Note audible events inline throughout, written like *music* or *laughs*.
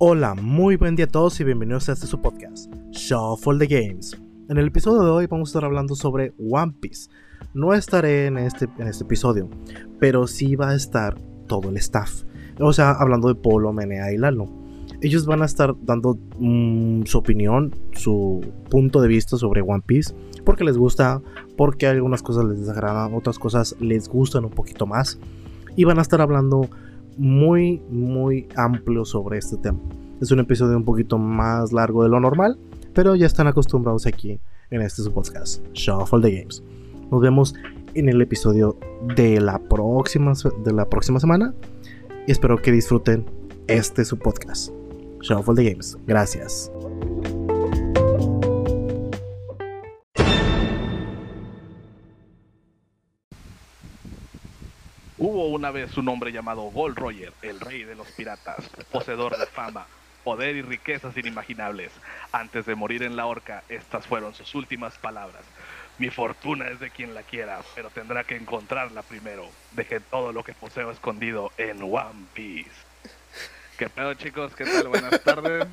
Hola, muy buen día a todos y bienvenidos a este su podcast, Shuffle the Games. En el episodio de hoy vamos a estar hablando sobre One Piece. No estaré en este, en este episodio, pero sí va a estar todo el staff. O sea, hablando de Polo, Menea y Lalo. Ellos van a estar dando mm, su opinión, su punto de vista sobre One Piece, porque les gusta, porque algunas cosas les desagradan, otras cosas les gustan un poquito más. Y van a estar hablando muy, muy amplio sobre este tema. Es un episodio un poquito más largo de lo normal, pero ya están acostumbrados aquí en este podcast, Shuffle the Games. Nos vemos en el episodio de la próxima, de la próxima semana y espero que disfruten este su podcast, Shuffle the Games. Gracias. Hubo una vez un hombre llamado Gold Roger, el rey de los piratas, poseedor de fama, poder y riquezas inimaginables. Antes de morir en la horca, estas fueron sus últimas palabras. Mi fortuna es de quien la quiera, pero tendrá que encontrarla primero. Dejé todo lo que poseo escondido en One Piece. ¿Qué pedo, chicos? ¿Qué tal? Buenas tardes.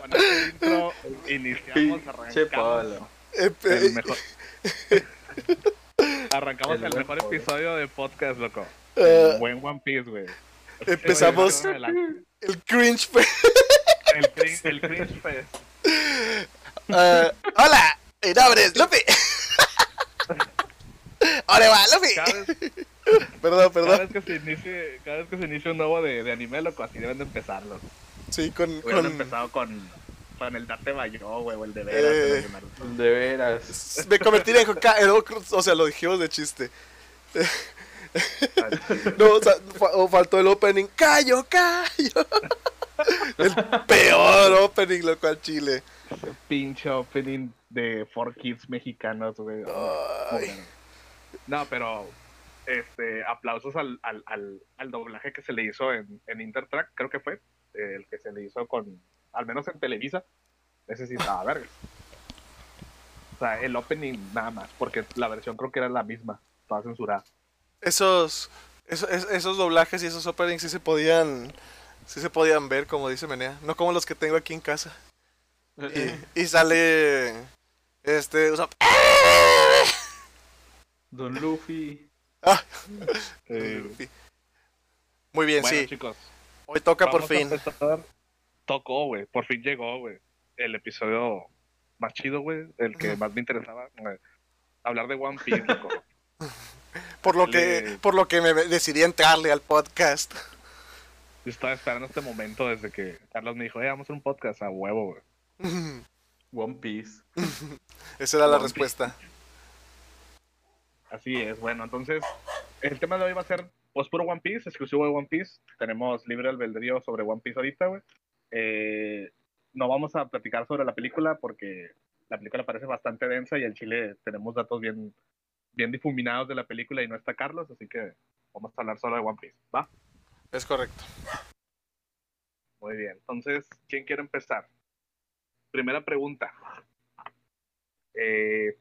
Con este intro iniciamos, arrancamos. El mejor... *laughs* Arrancamos el, mejor episodio de podcast, loco. Uh, buen One Piece, güey. Empezamos el cringe fest. El, cringe, el cringe fest. Uh, *laughs* hola, mi nombre es Luffy. *laughs* Hola, va, Luffy. Cada vez, Perdón, cada perdón. vez que se inicie, cada vez que se inicie un nuevo de, de anime, loco, así deben de empezarlo. Sí, con. Hubieran con... empezado con, con el Date Bayo, güey, o el de Eh. veras. el Naruto. De veras. *laughs* Me convertiré en Hokage. O sea, lo dijimos de chiste. *laughs* No, o sea, fa- o faltó el opening. ¡Callo, callo! *laughs* El peor opening, loco, al chile. Ese pinche opening de Four Kids mexicanos, güey. No, pero este aplausos al, al, al, al doblaje que se le hizo en, en Intertrack, creo que fue, eh, el que se le hizo con, al menos en Televisa, ese sí estaba verga. O sea, el opening nada más, porque la versión creo que era la misma, estaba censurada. Esos, esos, esos doblajes y esos openings sí se podían. Sí se podían ver, como dice Menea. No como los que tengo aquí en casa. Y, y sale. Este. o sea, Don Luffy. ah, *laughs* Eh, Muy bien, bueno, sí. chicos, Hoy toca por a fin. empezar. Tocó, güey, por fin llegó, güey. El episodio más chido, güey, el que más me interesaba. Hablar de One Piece, loco. *laughs* Por lo que, por lo que me decidí entrarle al podcast. Yo estaba esperando este momento desde que Carlos me dijo, eh, vamos a hacer un podcast a huevo, güey. *laughs* One Piece. *laughs* Esa era la respuesta. Así es, bueno, entonces el tema de hoy va a ser pues puro One Piece, exclusivo de One Piece. Tenemos libre albedrío sobre One Piece ahorita, güey. Eh, no vamos a platicar sobre la película porque la película parece bastante densa y en Chile tenemos datos bien, bien difuminados de la película y no está Carlos, así que vamos a hablar solo de One Piece, ¿va? Es correcto. Muy bien, entonces, ¿quién quiere empezar? Primera pregunta. Eh,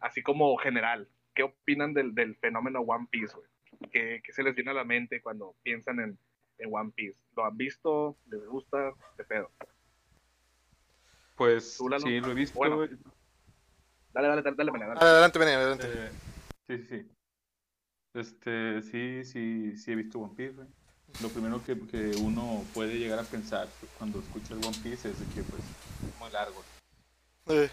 así como general, ¿qué opinan del, del fenómeno One Piece? ¿Qué, qué se les viene a la mente cuando piensan en, en One Piece? ¿Lo han visto? ¿Les gusta? ¿Qué pedo? Pues sí, lo he visto. Bueno. Dale, dale, dale, dale, dale, dale. Adelante, Menea, adelante. Eh, sí, sí, sí. Este, sí, sí, sí he visto One Piece, güey. Lo primero que, que uno puede llegar a pensar cuando escucha el One Piece es de que, pues, es muy largo. Eh,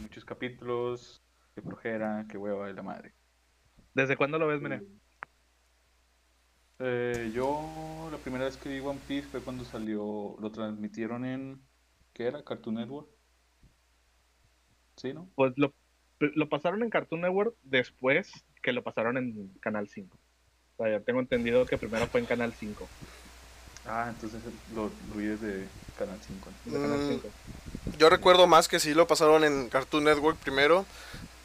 Muchos capítulos, que flojera, que hueva de la madre. ¿Desde cuándo lo ves, Mene? Eh, yo la primera vez que vi One Piece fue cuando salió, lo transmitieron en, ¿qué era? Cartoon Network. ¿Sí, no? Pues lo, lo pasaron en Cartoon Network después que lo pasaron en Canal 5. O sea, ya tengo entendido que primero fue en Canal 5. Ah, entonces lo, lo vi desde Canal 5. ¿no? De Canal Mm. 5. yo recuerdo más que sí lo pasaron en Cartoon Network primero.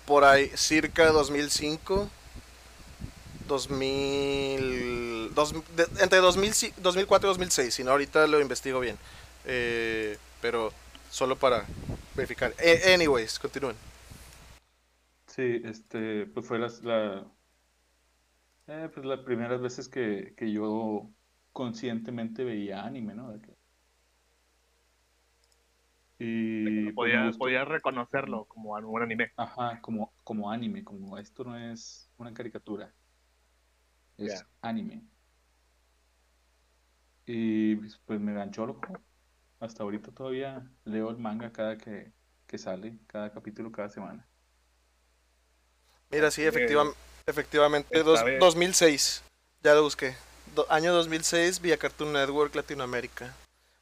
Por ahí, circa 2005. 2000. dos- de- entre 2000, sí- 2004 y 2006. Si no, ahorita lo investigo bien. Eh, pero solo para verificar. Eh, anyways, continúen. Sí, este, pues fue las, la, eh, pues las primeras veces que, que yo conscientemente veía anime, ¿no? De que- Y pues, Podía, podía reconocerlo como un anime. Ajá, como, como anime, como esto no es una caricatura, es anime. Y pues, pues me ganchó loco. Hasta ahorita todavía leo el manga cada que, que sale, cada capítulo, cada semana. Mira, sí, Eh, efectiva- efectivamente, está dos- bien. 2006. Ya lo busqué. Do- año 2006 vía Cartoon Network Latinoamérica.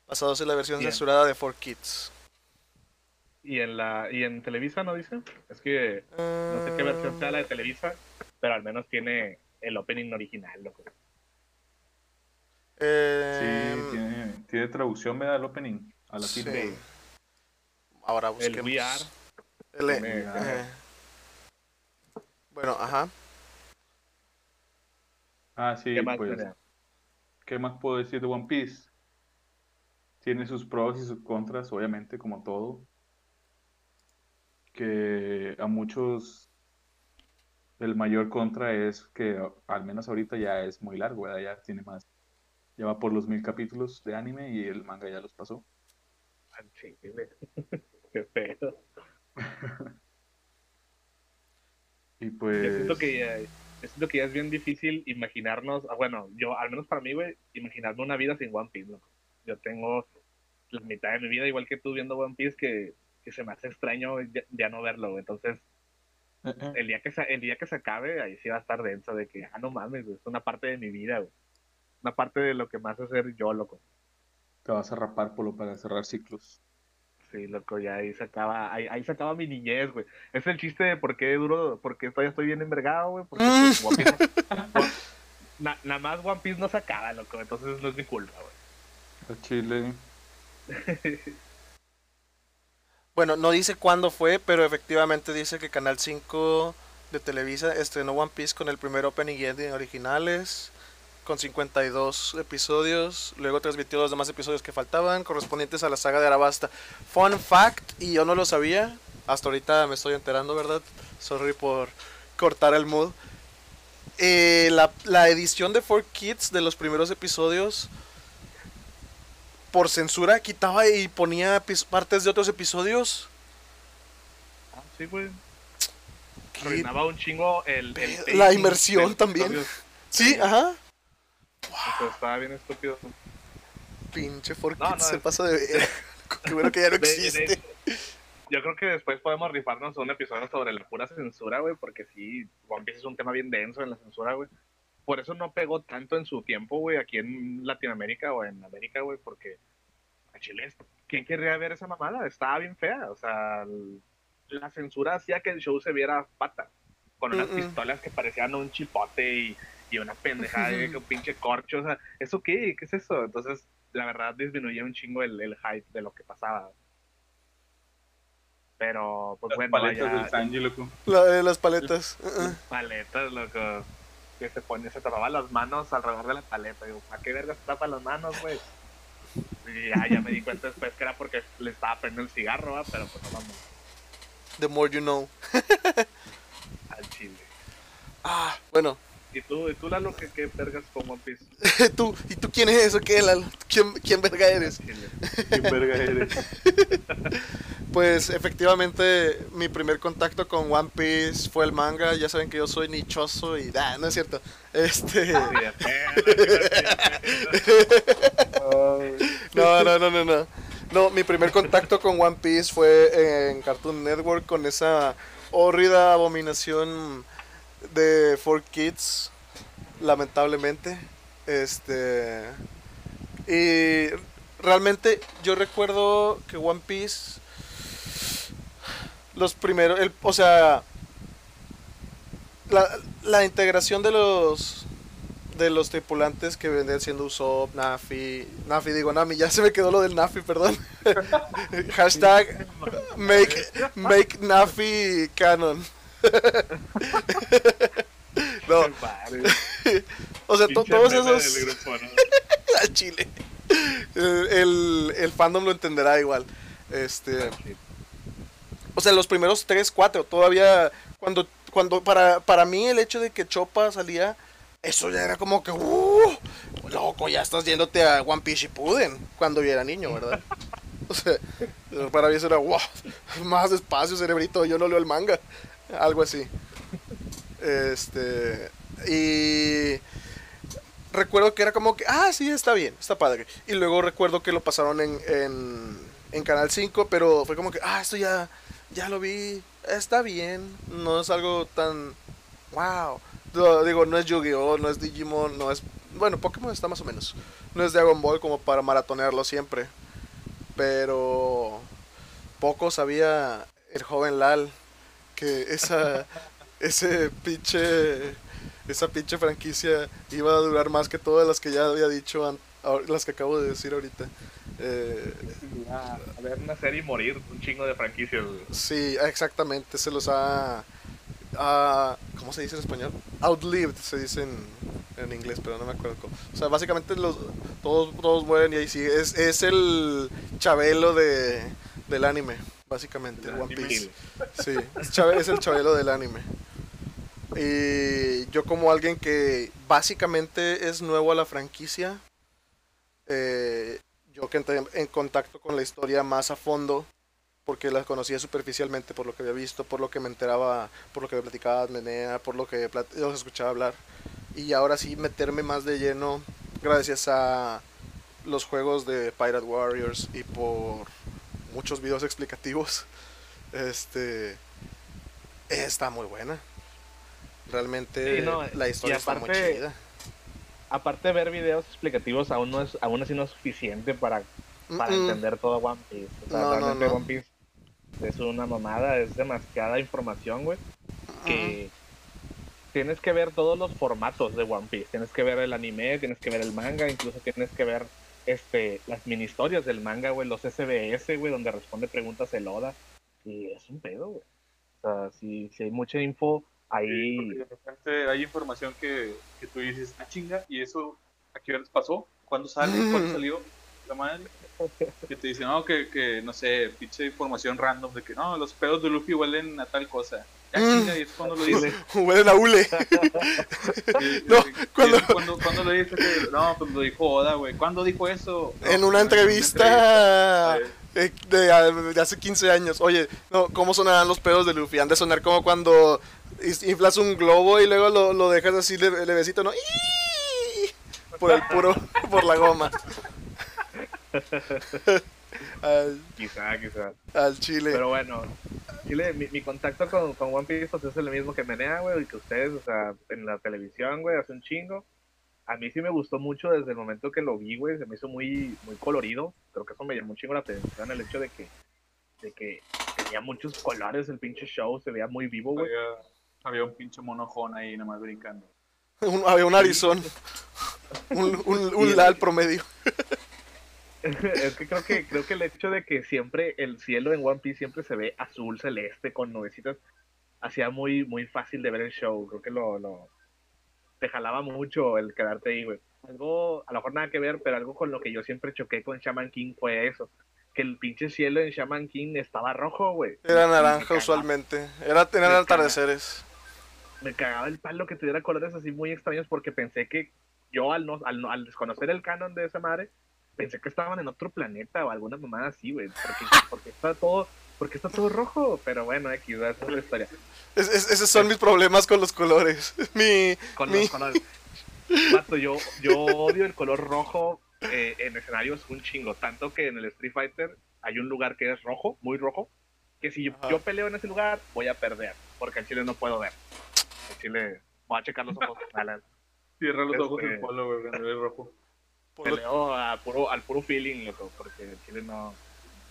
Basados en la versión Bien. censurada de 4Kids. Y en la y en Televisa, ¿no dice? Es que no sé qué versión sea la de Televisa, pero al menos tiene el opening original, loco. Sí, Eh, tiene, tiene traducción, me da el opening a latino. sí. Ahora El busquemos. VR. El- tiene- eh, Bueno, ajá. Ah, sí, ¿Qué más pues? ¿qué más puedo decir de One Piece? Tiene sus pros y sus contras, obviamente, como todo. Que a muchos el mayor contra es que al menos ahorita ya es muy largo, ¿verdad? Ya tiene más, ya va por los mil capítulos de anime y el manga ya los pasó. *laughs* Qué pedo. *laughs* Y Yo pues, siento que ya, yo siento que ya es bien difícil imaginarnos, ah, bueno, yo, al menos para mí, güey, imaginarme una vida sin One Piece, loco. Yo tengo la mitad de mi vida, igual que tú viendo One Piece, que, que se me hace extraño ya, ya no verlo, güey. Entonces, el día que se, el día que se acabe, ahí sí va a estar denso de que, ah, no mames, es una parte de mi vida, güey. Una parte de lo que más hace ser yo, loco. te vas a rapar por lo para cerrar ciclos. Sí, loco, ya ahí se acaba, ahí, ahí se acaba mi niñez, güey. Es el chiste de por qué duro, por qué todavía estoy bien envergado, güey. Porque pues, *laughs* One Piece no- na- nada más One Piece no se acaba, loco, entonces no es mi culpa, güey. A Chile, *laughs* Bueno, no dice cuándo fue, pero efectivamente dice que Canal 5 de Televisa estrenó One Piece con el primer opening y ending originales, con 52 episodios. Luego transmitió los demás episodios que faltaban, correspondientes a la saga de Arabasta. Fun fact, y yo no lo sabía, hasta ahorita me estoy enterando, ¿verdad? Sorry por cortar el mood. Eh, la, edición de 4Kids de los primeros episodios por censura quitaba y ponía partes de otros episodios. Ah, sí, güey. Arruinaba un chingo el, el La inmersión también. Sí, ajá. Estaba bien estúpido. Pinche 4Kids No, no, se es- pasa de ver. *laughs* Qué bueno que ya no De- de existe. yo creo que después podemos rifarnos un episodio sobre la pura censura, güey, porque sí, One Piece es un tema bien denso en la censura, güey. Por eso no pegó tanto en su tiempo, güey, aquí en Latinoamérica o en América, güey, porque a Chile, ¿quién querría ver esa mamada? Estaba bien fea, o sea, el- la censura hacía que el show se viera pata, con unas Mm, mm. pistolas que parecían un chipote y, y una pendejada de un pinche corcho, o sea, ¿eso qué? ¿Qué es eso? Entonces, la verdad disminuía un chingo el, el hype de lo que pasaba. Pero, pues las bueno, paletas vaya, del Sanji, loco. La de las paletas. paletas, loco. Que se pone, se tapaba las manos alrededor de la paleta. Digo, ¿para qué verga se tapa las manos, güey? Y ya, ya me di cuenta después que era porque le estaba prendiendo el cigarro, ¿va? pero pues no vamos The more you know. *laughs* al chile. Ah, bueno. ¿Y tú, y tú Lalo, qué, qué vergas con One Piece? ¿Tú, ¿Y tú quién es eso? ¿Qué, Lalo? ¿Quién, ¿Quién verga eres? ¿Qué verga eres? *laughs* Pues efectivamente mi primer contacto con One Piece fue el manga. Ya saben que yo soy nichoso y... Ah, no es cierto. Este... No, no, no, no, no. No, mi primer contacto con One Piece fue en Cartoon Network con esa hórrida abominación de 4Kids, lamentablemente. Este. Y realmente yo recuerdo que One Piece. Los primeros. El, o sea. La, la integración de los de los tripulantes que vendrían siendo Usopp, Nafi, Nafi digo Nami, ya se me quedó lo del Nafi, perdón. *laughs* Hashtag make, make Nafi canon. *laughs* no, o sea, to- todos esos grupo, *laughs* chile. El, el, el fandom lo entenderá igual. Este, o sea, los primeros 3, 4, todavía cuando cuando para, para mí el hecho de que Chopa salía eso ya era como que uh, loco, ya estás yéndote a One Piece Shippuden cuando yo era niño, ¿verdad? O sea, para mí eso era, wow, más despacio, cerebrito, yo no leo el manga. Algo así. Este. Y. Recuerdo que era como que, ah, sí, está bien, está padre. Y luego recuerdo que lo pasaron en, en, en Canal 5, pero fue como que, ah, esto ya, ya lo vi, está bien. No es algo tan. Wow. Digo, no es Yu-Gi-Oh!, no es Digimon, no es. Bueno, Pokémon está más o menos. No es Dragon Ball como para maratonearlo siempre. Pero. Poco sabía el joven Lal que esa. *laughs* ese pinche. Esa pinche franquicia iba a durar más que todas las que ya había dicho, las que acabo de decir ahorita. Eh, A ver nacer y morir un chingo de franquicias, güey. Sí, exactamente, se los ha... ha- ¿Cómo se dice en español? Outlived, se dice en, en inglés, pero no me acuerdo cómo. O sea, básicamente los, todos, todos mueren y ahí sí. Es, es el chabelo de, del anime, básicamente, Del One. Piece. Sí, es, es el chabelo del anime. Y yo como alguien que básicamente es nuevo a la franquicia, eh, yo que entré en contacto con la historia más a fondo, porque la conocía superficialmente por lo que había visto, por lo que me enteraba, por lo que me platicaba Menea, por lo que los escuchaba hablar. Y ahora sí meterme más de lleno gracias a los juegos de Pirate Warriors y por muchos videos explicativos. *laughs* Este está muy buena. Realmente Sí, no, la historia y está muy aparte- chida. Aparte de ver videos explicativos, aún, no es, aún así no es suficiente para, para Mm, mm. entender todo One Piece. O sea, No, no, realmente no. One Piece es una mamada, es demasiada información, güey. Que tienes que ver todos los formatos de One Piece. Tienes que ver el anime, tienes que ver el manga, incluso tienes que ver este las mini historias del manga, güey, los SBS, güey, donde responde preguntas el Oda. Y es un pedo, güey. O sea, si, si hay mucha info ahí. De repente hay información que, que tú dices, ah, chinga, ¿y eso a qué horas pasó? ¿Cuándo sale? ¿Cuándo salió? La madre. Que te dicen, no, que, que no sé, pinche información random de que no, los pedos de Luffy huelen a tal cosa. Mm. chinga, y es cuando lo dice. *laughs* Huelen a hule. *laughs* Y- No, y- cuando- y cuando, cuando lo dice, que, no, pues lo dijo Oda, güey. ¿Cuándo dijo eso? No, en pues, una entrevista entrevista. eh, de, de hace 15 años. Oye, no, ¿cómo sonarán los pedos de Luffy? Han de sonar como cuando inflas un globo y luego lo, lo dejas así leve- levecito, ¿no? Por el puro, *laughs* por la goma. *laughs* al, Quizá, quizá. al chile. Pero bueno, Chile, mi, mi contacto con, con One Piece pues, es el mismo que Menea, güey, y que ustedes, o sea, en la televisión, güey, hace un chingo. A mí sí me gustó mucho desde el momento que lo vi, güey, se me hizo muy, muy colorido. Creo que eso me llamó un chingo la atención, el hecho de que, de que tenía muchos colores el pinche show, se veía muy vivo, güey. Había un pinche monojón ahí nada más brincando. *laughs* Un- había un Arizón. Un, un, un Lal promedio. *laughs* es que creo que creo que el hecho de que siempre el cielo en One Piece siempre se ve azul celeste con nubecitas hacía muy muy fácil de ver el show creo que lo, lo te jalaba mucho el quedarte ahí güey algo a lo mejor nada que ver pero algo con lo que yo siempre choqué con Shaman King fue eso que el pinche cielo en Shaman King estaba rojo güey Era naranja usualmente. Era tener atardeceres. Me cagaba el palo que tuviera colores así muy extraños porque pensé que yo al no, al, no- al desconocer el canon de esa madre, pensé que estaban en otro planeta o alguna mamada así, güey. Porque, porque está todo, porque está todo rojo, pero bueno, X, esa es la historia. Es- es- esos son mis problemas con los colores. *laughs* Mi, Con mi- los colores. Vato, yo, yo odio el color rojo eh, en escenarios un chingo, tanto que en el Street Fighter hay un lugar que es rojo, muy rojo, que si yo, yo peleo en ese lugar voy a perder, porque en Chile no puedo ver. En Chile voy a checar los ojos. *laughs* Cierra los ojos Este- el polo, güey, cuando ve rojo. peleo a puro, al puro feeling, loco, porque en Chile no,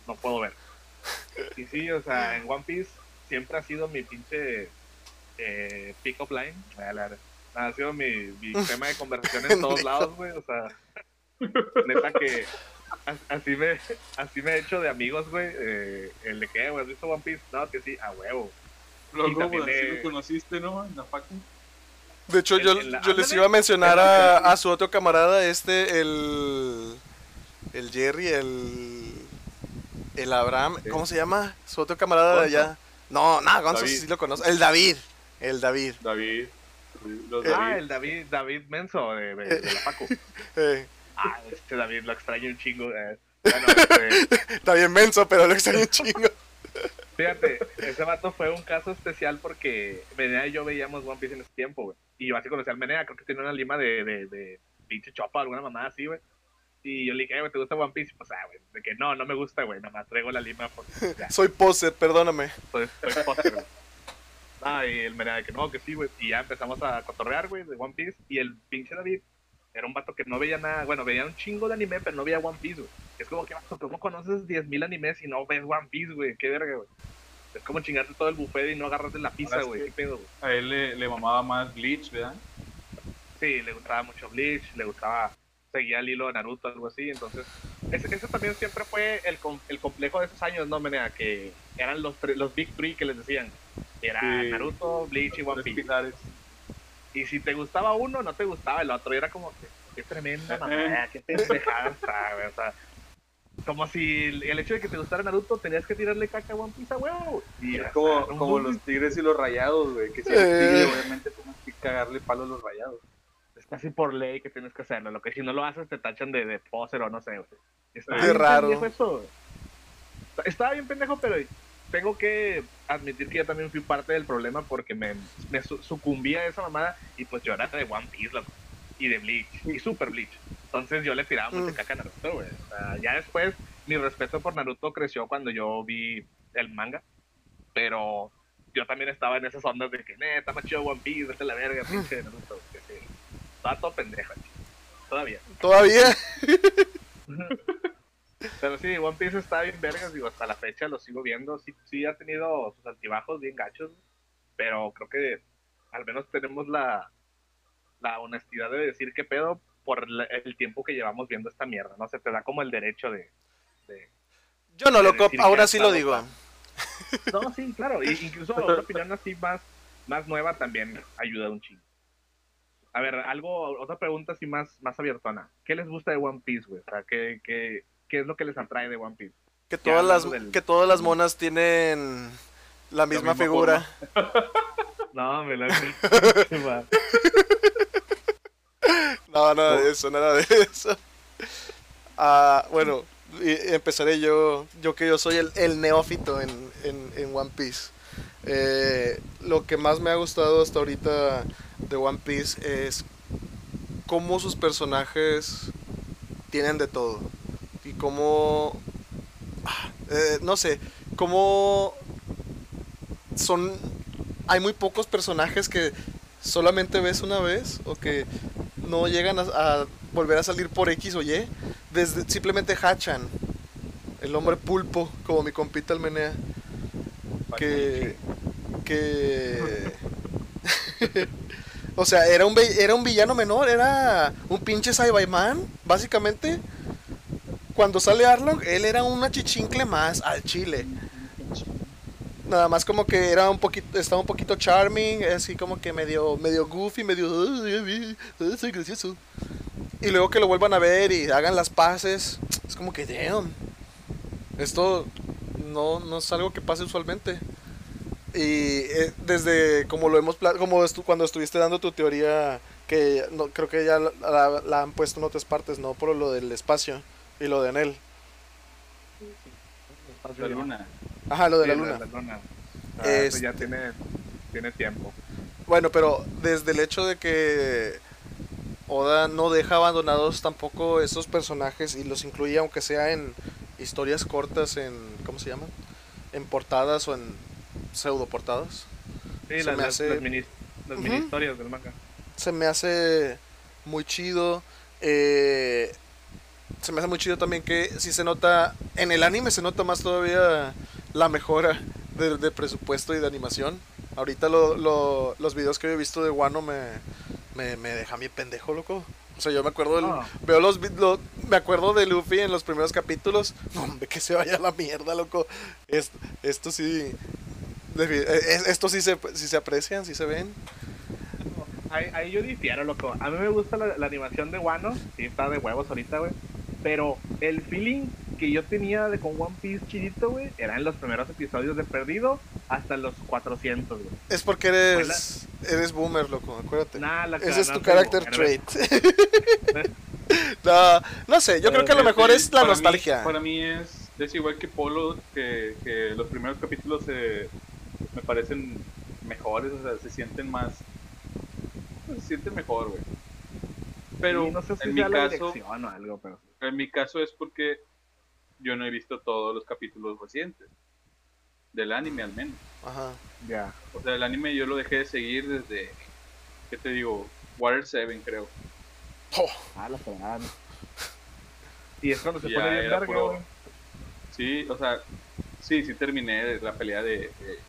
no puedo ver. Y sí, o sea, en One Piece siempre ha sido mi pinche eh, pick-up line. Ha sido mi, mi *laughs* tema de conversación en todos lados, güey. O sea, neta que as- así me, así me he hecho de amigos, güey. eh, el de que, güey, ¿has visto One Piece? No, que sí, a huevo. Así le- lo conociste, ¿no? En la facu. De hecho, yo, yo les iba a mencionar a, a su otro camarada, este, el. El Jerry, el. El Abraham. ¿cómo se llama? Su otro camarada de allá. No, no, Gonzo David. sí lo conoce. El David. El David. David. Los Eh, Ah, el David, David Menso de, de- de la Paco. *laughs* Eh, Ah, este David lo extraño un chingo. eh. *laughs* Bueno, este, está bien menso, pero lo extraño un chingo. Fíjate, ese vato fue un caso especial porque Menea y yo veíamos One Piece en ese tiempo, güey. Y yo así conocí al Menea, creo que tenía una lima de, de, de pinche chopa, alguna mamada así, güey. Y yo le dije, "Eh, güey, ¿te gusta One Piece? Pues, ah, güey, de que no, no me gusta, güey, nada más traigo la lima porque *laughs* ya, Soy poser, perdóname. pues, soy póster, güey. Ah, y el Menea de que no, que sí, güey. Y ya empezamos a cotorrear, güey, de One Piece. Y el pinche David era un vato que no veía nada, bueno, veía un chingo de anime, pero no veía One Piece, güey. Es como que, vato, ¿cómo conoces 10.000 animes y no ves One Piece, güey? Qué verga, güey. Es como chingarte todo el buffet y no agarrarte la pizza, güey. ¿Qué pedo, güey? A él le, le mamaba más Bleach, ¿verdad? Sí, le gustaba mucho Bleach, le gustaba, seguía el hilo de Naruto, algo así. Entonces, ese, ese también siempre fue el, com- el complejo de esos años, ¿no, Menea? Que eran los, los Big Three que les decían. Era Sí. Naruto, Bleach y One Piece. pilares. Y si te gustaba uno, no te gustaba el otro. Y era como que, qué tremenda mamada, qué pendejada *laughs* está, güey. O sea, como si el, el hecho de que te gustara Naruto tenías que tirarle caca a One Piece a huevo. Y Es como, como los tigres y los rayados, güey. Que si eres Eh. tigre, obviamente tienes que cagarle palo a los rayados. Es casi por ley que tienes que hacerlo. Lo que si no lo haces te tachan de, de poser o no sé, güey. Está Qué bien raro. pendejo eso, Estaba bien pendejo, pero tengo que admitir que yo también fui parte del problema porque me, me su- sucumbí a esa mamada y pues yo era de One Piece, loco. Y de Bleach. Y Super Bleach. Entonces yo le tiraba mucha Mm. caca a Naruto, güey. O sea, ya después mi respeto por Naruto creció cuando yo vi el manga. Pero yo también estaba en esas ondas de que, neta, más chido One Piece, vete la verga, pinche Naruto. Que sí. Estaba todo pendejo, chico. Todavía. Todavía. Pero sí, One Piece está bien vergas, digo, hasta la fecha lo sigo viendo. Sí, sí ha tenido sus altibajos bien gachos, pero creo que al menos tenemos la, la honestidad de decir qué pedo por el tiempo que llevamos viendo esta mierda, ¿no? Se te da como el derecho de... de- Yo no, loco, decir que ahora sí lo digo. No, sí, claro, *laughs* incluso una opinión así más, más nueva también ayuda un chingo. A ver, algo, otra pregunta así más, más abiertona. ¿Qué les gusta de One Piece, güey? O sea, ¿qué, qué, ¿qué es lo que les atrae de One Piece? Que todas las, del- que todas las monas tienen la misma figura. *laughs* No, me la *laughs* No, nada de eso, nada de eso. Ah, bueno, empezaré yo, yo que yo soy el, el neófito en, en, en One Piece. Eh, lo que más me ha gustado hasta ahorita de One Piece es cómo sus personajes tienen de todo. Y cómo... ah, eh, no sé, cómo son... Hay muy pocos personajes que solamente ves una vez o que no llegan a, a volver a salir por X o Y. Desde, simplemente hachan. El hombre pulpo, como mi compita el menea. Que. Que. *laughs* o sea, era un, era un villano menor, era un pinche Saibaiman, básicamente. Cuando sale Arlong, él era una chichincle más al chile. Nada más como que era un poquito, estaba un poquito charming, así como que medio, medio goofy, medio, "Ay, ay, soy gracioso. Y luego que lo vuelvan a ver y hagan las paces, es como que, damn, esto no, no es algo que pase usualmente. Y eh, desde, como lo hemos, como estu- cuando estuviste dando tu teoría, que no, creo que ya la, la- la han puesto en otras partes, ¿no? Por lo del espacio y lo de Anel. La luna. Ajá, lo de Sí, la lo luna. de la luna. Ah, eso Este- ya tiene, tiene tiempo. Bueno, pero desde el hecho de que Oda no deja abandonados tampoco esos personajes y los incluye aunque sea en historias cortas, en ¿cómo se llaman? En portadas o en pseudo portadas. Sí, Se las, hace- las mini, historias del manga. Se me hace muy chido. eh, se me hace muy chido también que si se nota, en el anime se nota más todavía la mejora de, de presupuesto y de animación. Ahorita lo- lo- los videos que he visto de Wano me, me, me deja bien pendejo, loco. O sea, yo me acuerdo del, Ah. veo los, lo- me acuerdo de Luffy en los primeros capítulos. *laughs* No, hombre, que se vaya a la mierda, loco. Esto, esto sí, eh, eh, esto sí se, sí se aprecian, sí se ven. Ahí, ahí yo difiero, loco. A mí me gusta la, la animación de Wano. Sí, está de huevos ahorita, güey. Pero el feeling que yo tenía de con One Piece chidito, güey, era en los primeros episodios de Perdido hasta los 400, güey. Es porque eres Eres boomer, loco, acuérdate. Nah, la Ese es tu boomer, trait. *laughs* no, no sé, yo creo que a lo mejor es la Para mí- nostalgia. para mí es, es igual que Polo, que, que los primeros capítulos se, me parecen mejores, o sea, se sienten más. Se sienten mejor, güey. Pero Sí, no sé si en mi caso, dirección o algo, pero sí. En mi caso es porque yo no he visto todos los capítulos recientes. Del anime al menos. Ajá. ya. O sea, el anime yo lo dejé de seguir desde, ¿qué te digo? Water 7 creo. Oh, Ah, la fregada. Y es cuando se Ya pone bien verga, puro-. Sí, o sea, sí, sí terminé la pelea de, de-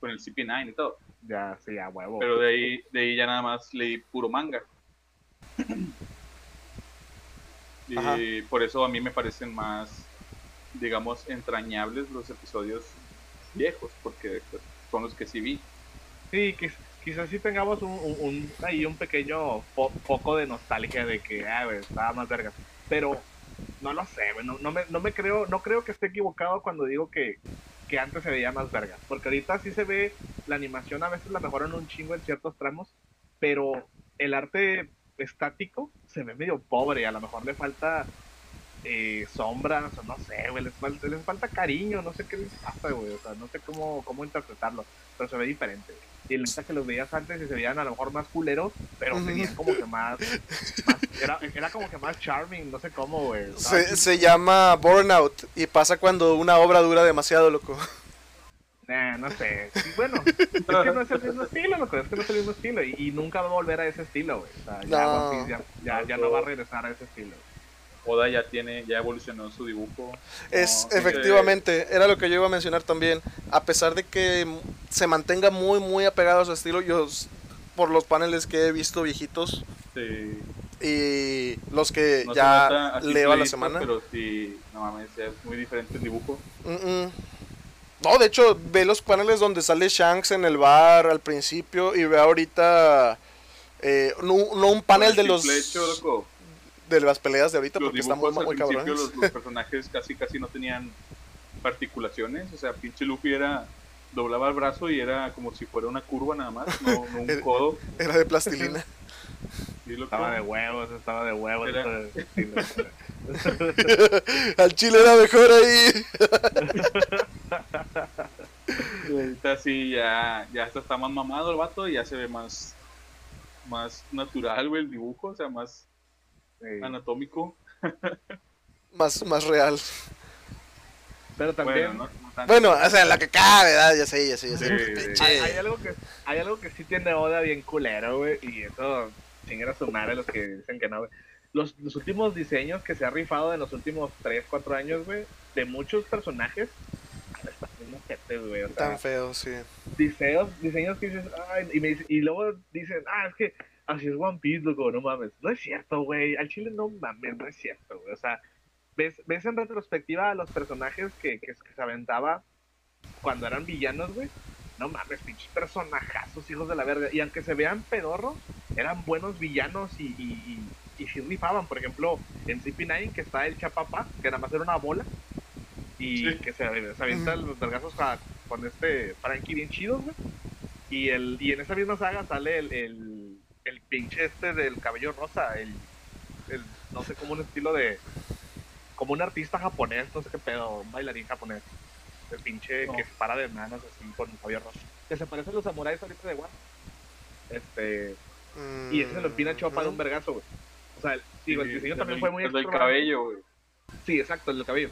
con el CP9 y todo. Ya, sí, a huevo. Pero de ahí, de ahí ya nada más leí puro manga. Y Ajá. por eso a mí me parecen más, digamos, entrañables los episodios viejos, porque son los que sí vi. Sí, quiz- quizás sí tengamos un, un, un- ahí un pequeño foco de nostalgia de que, ah, estaba más verga. Pero no lo sé, no, no me, no me creo, no creo que esté equivocado cuando digo que, que antes se veía más verga. Porque ahorita sí se ve, la animación a veces la mejoran un chingo en ciertos tramos, pero el arte estático se ve medio pobre, a lo mejor le falta eh, sombras, o no sé, güey, les falta, les falta cariño, no sé qué les pasa, güey, o sea, no sé cómo, cómo interpretarlo, pero se ve diferente, güey. Y la neta que los veías antes y se veían a lo mejor más culeros, pero Ujú. tenían como que más, más- era, era como que más charming, no sé cómo, güey. se, se llama Burnout y pasa cuando una obra dura demasiado, loco. Nah, no sé. Sí, bueno, *laughs* es que no es el mismo estilo, loco. Es que no es el mismo estilo. Y, y nunca va a volver a ese estilo, güey. O sea, ya, No. One Piece ya, ya, ya no va a regresar a ese estilo. Oda ya tiene, ya evolucionó su dibujo. Es No, efectivamente, era lo que yo iba a mencionar también. A pesar de que se mantenga muy, muy apegado a su estilo, yo, por los paneles que he visto viejitos este, y los que no ya leo a la semana. Pero sí, no mames, es muy diferente el dibujo. Mm, mm. No, de hecho, ve los paneles donde sale Shanks en el bar al principio y ve ahorita eh, no, no un panel de los hecho, loco, de las peleas de ahorita los porque están muy, muy principio cabrones. los, los personajes casi casi no tenían articulaciones, o sea, pinche Luffy era doblaba el brazo y era como si fuera una curva nada más, no, no un *laughs* codo. Era de plastilina. Estaba de huevos, estaba de huevos. Era-. *laughs* Al chile era mejor ahí. Ahorita sí, ya, ya hasta está más mamado el vato y ya se ve más, más natural, güey, el dibujo, o sea, más Sí. anatómico. Más, más real. Pero también Bueno, no. Bueno, o sea, la que cabe, ¿verdad? Ya sé, ya sé, ya sé. Sí, hay, hay algo que hay algo que sí tiene Oda bien culero, güey, y eso chingar a su madre los que dicen que no, güey. Los, los últimos diseños que se ha rifado en los últimos 3, 4 años, güey, de muchos personajes, están bien ojetes, güey, o sea, Tan feo, sí. diseños, diseños que dices, ay, y, me dice- y luego dicen, ah, es que así es One Piece, loco, no mames. No es cierto, güey. Al chile no mames, no es cierto, güey. O sea, ves, ves en retrospectiva a los personajes que, que, que se aventaba cuando eran villanos, güey. No mames, pinches personajazos, hijos de la verga. Y aunque se vean pedorros, eran buenos villanos y, y, y, y sí rifaban. Por ejemplo, en CP9 que está el Chapapa, que nada más era una bola. Y Sí. que se, se avienta los vergazos con este Frankie bien chidos, güey. Y, el, y en esa misma saga sale el, el, el pinche este del cabello rosa, el, el, no sé, como un estilo de, como un artista japonés, no sé qué pedo, un bailarín japonés. El pinche No. que se para de manos así con el cabello. Que se parecen a los samuráis ahorita de One. Este, y ese se lo empina Chopa de un vergazo, güey. O sea, el, digo, el diseño el también fue muy el del extravagante. cabello, güey. Sí, exacto, el del cabello.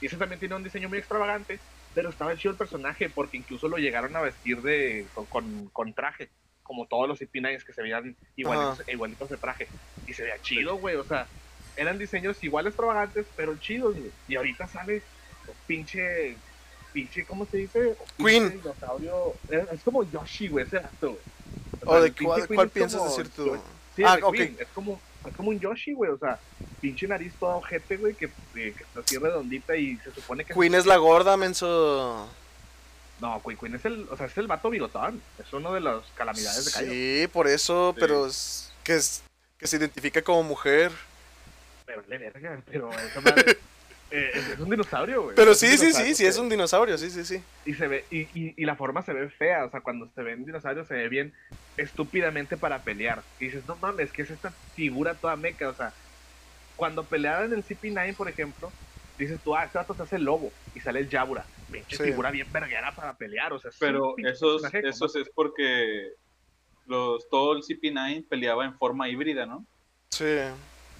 Y ese también tiene un diseño muy extravagante, pero estaba chido el personaje porque incluso lo llegaron a vestir de con, con, con traje, como todos los CP9s que se veían igualitos, igualitos de traje. Y se veía chido, güey, o sea, eran diseños igual extravagantes, pero chidos, güey. Y ahorita sale pinche, pinche, ¿cómo se dice? Queen. dinosaurio. Es, como Yoshi, güey, ese acto. ¿O sea, de cuál, cuál piensas decir tú? Yoshi. Sí, Ah, ok. Queen, Es como, es como un Yoshi, güey. O sea, pinche nariz toda ojete, güey, que, eh, que está así redondita y se supone que. Queen es la gorda, menso. No, Queen, Queen es el, o sea, es el vato bigotón. Es uno de las calamidades de Cayo. Sí, por eso, Sí. pero es, que, es, que se identifica como mujer. Me vale verga, pero esa madre. *laughs* Eh, es, es un dinosaurio, güey. Pero Es sí, sí, sí, sí, es un dinosaurio, sí, sí, sí. Y se ve, y, y, y la forma se ve fea, o sea, cuando se ven dinosaurios se ve bien estúpidamente para pelear. Y dices, no mames, ¿qué es esta figura toda meca? O sea, cuando peleaban en el CP9, por ejemplo, dices tú, ah, este vato se hace el lobo y sale el Yabura. Pinche Sí. figura bien verguera para pelear, o sea, es Pero pinche esos, esos es porque los, todo el CP9 peleaba en forma híbrida, ¿no? Sí.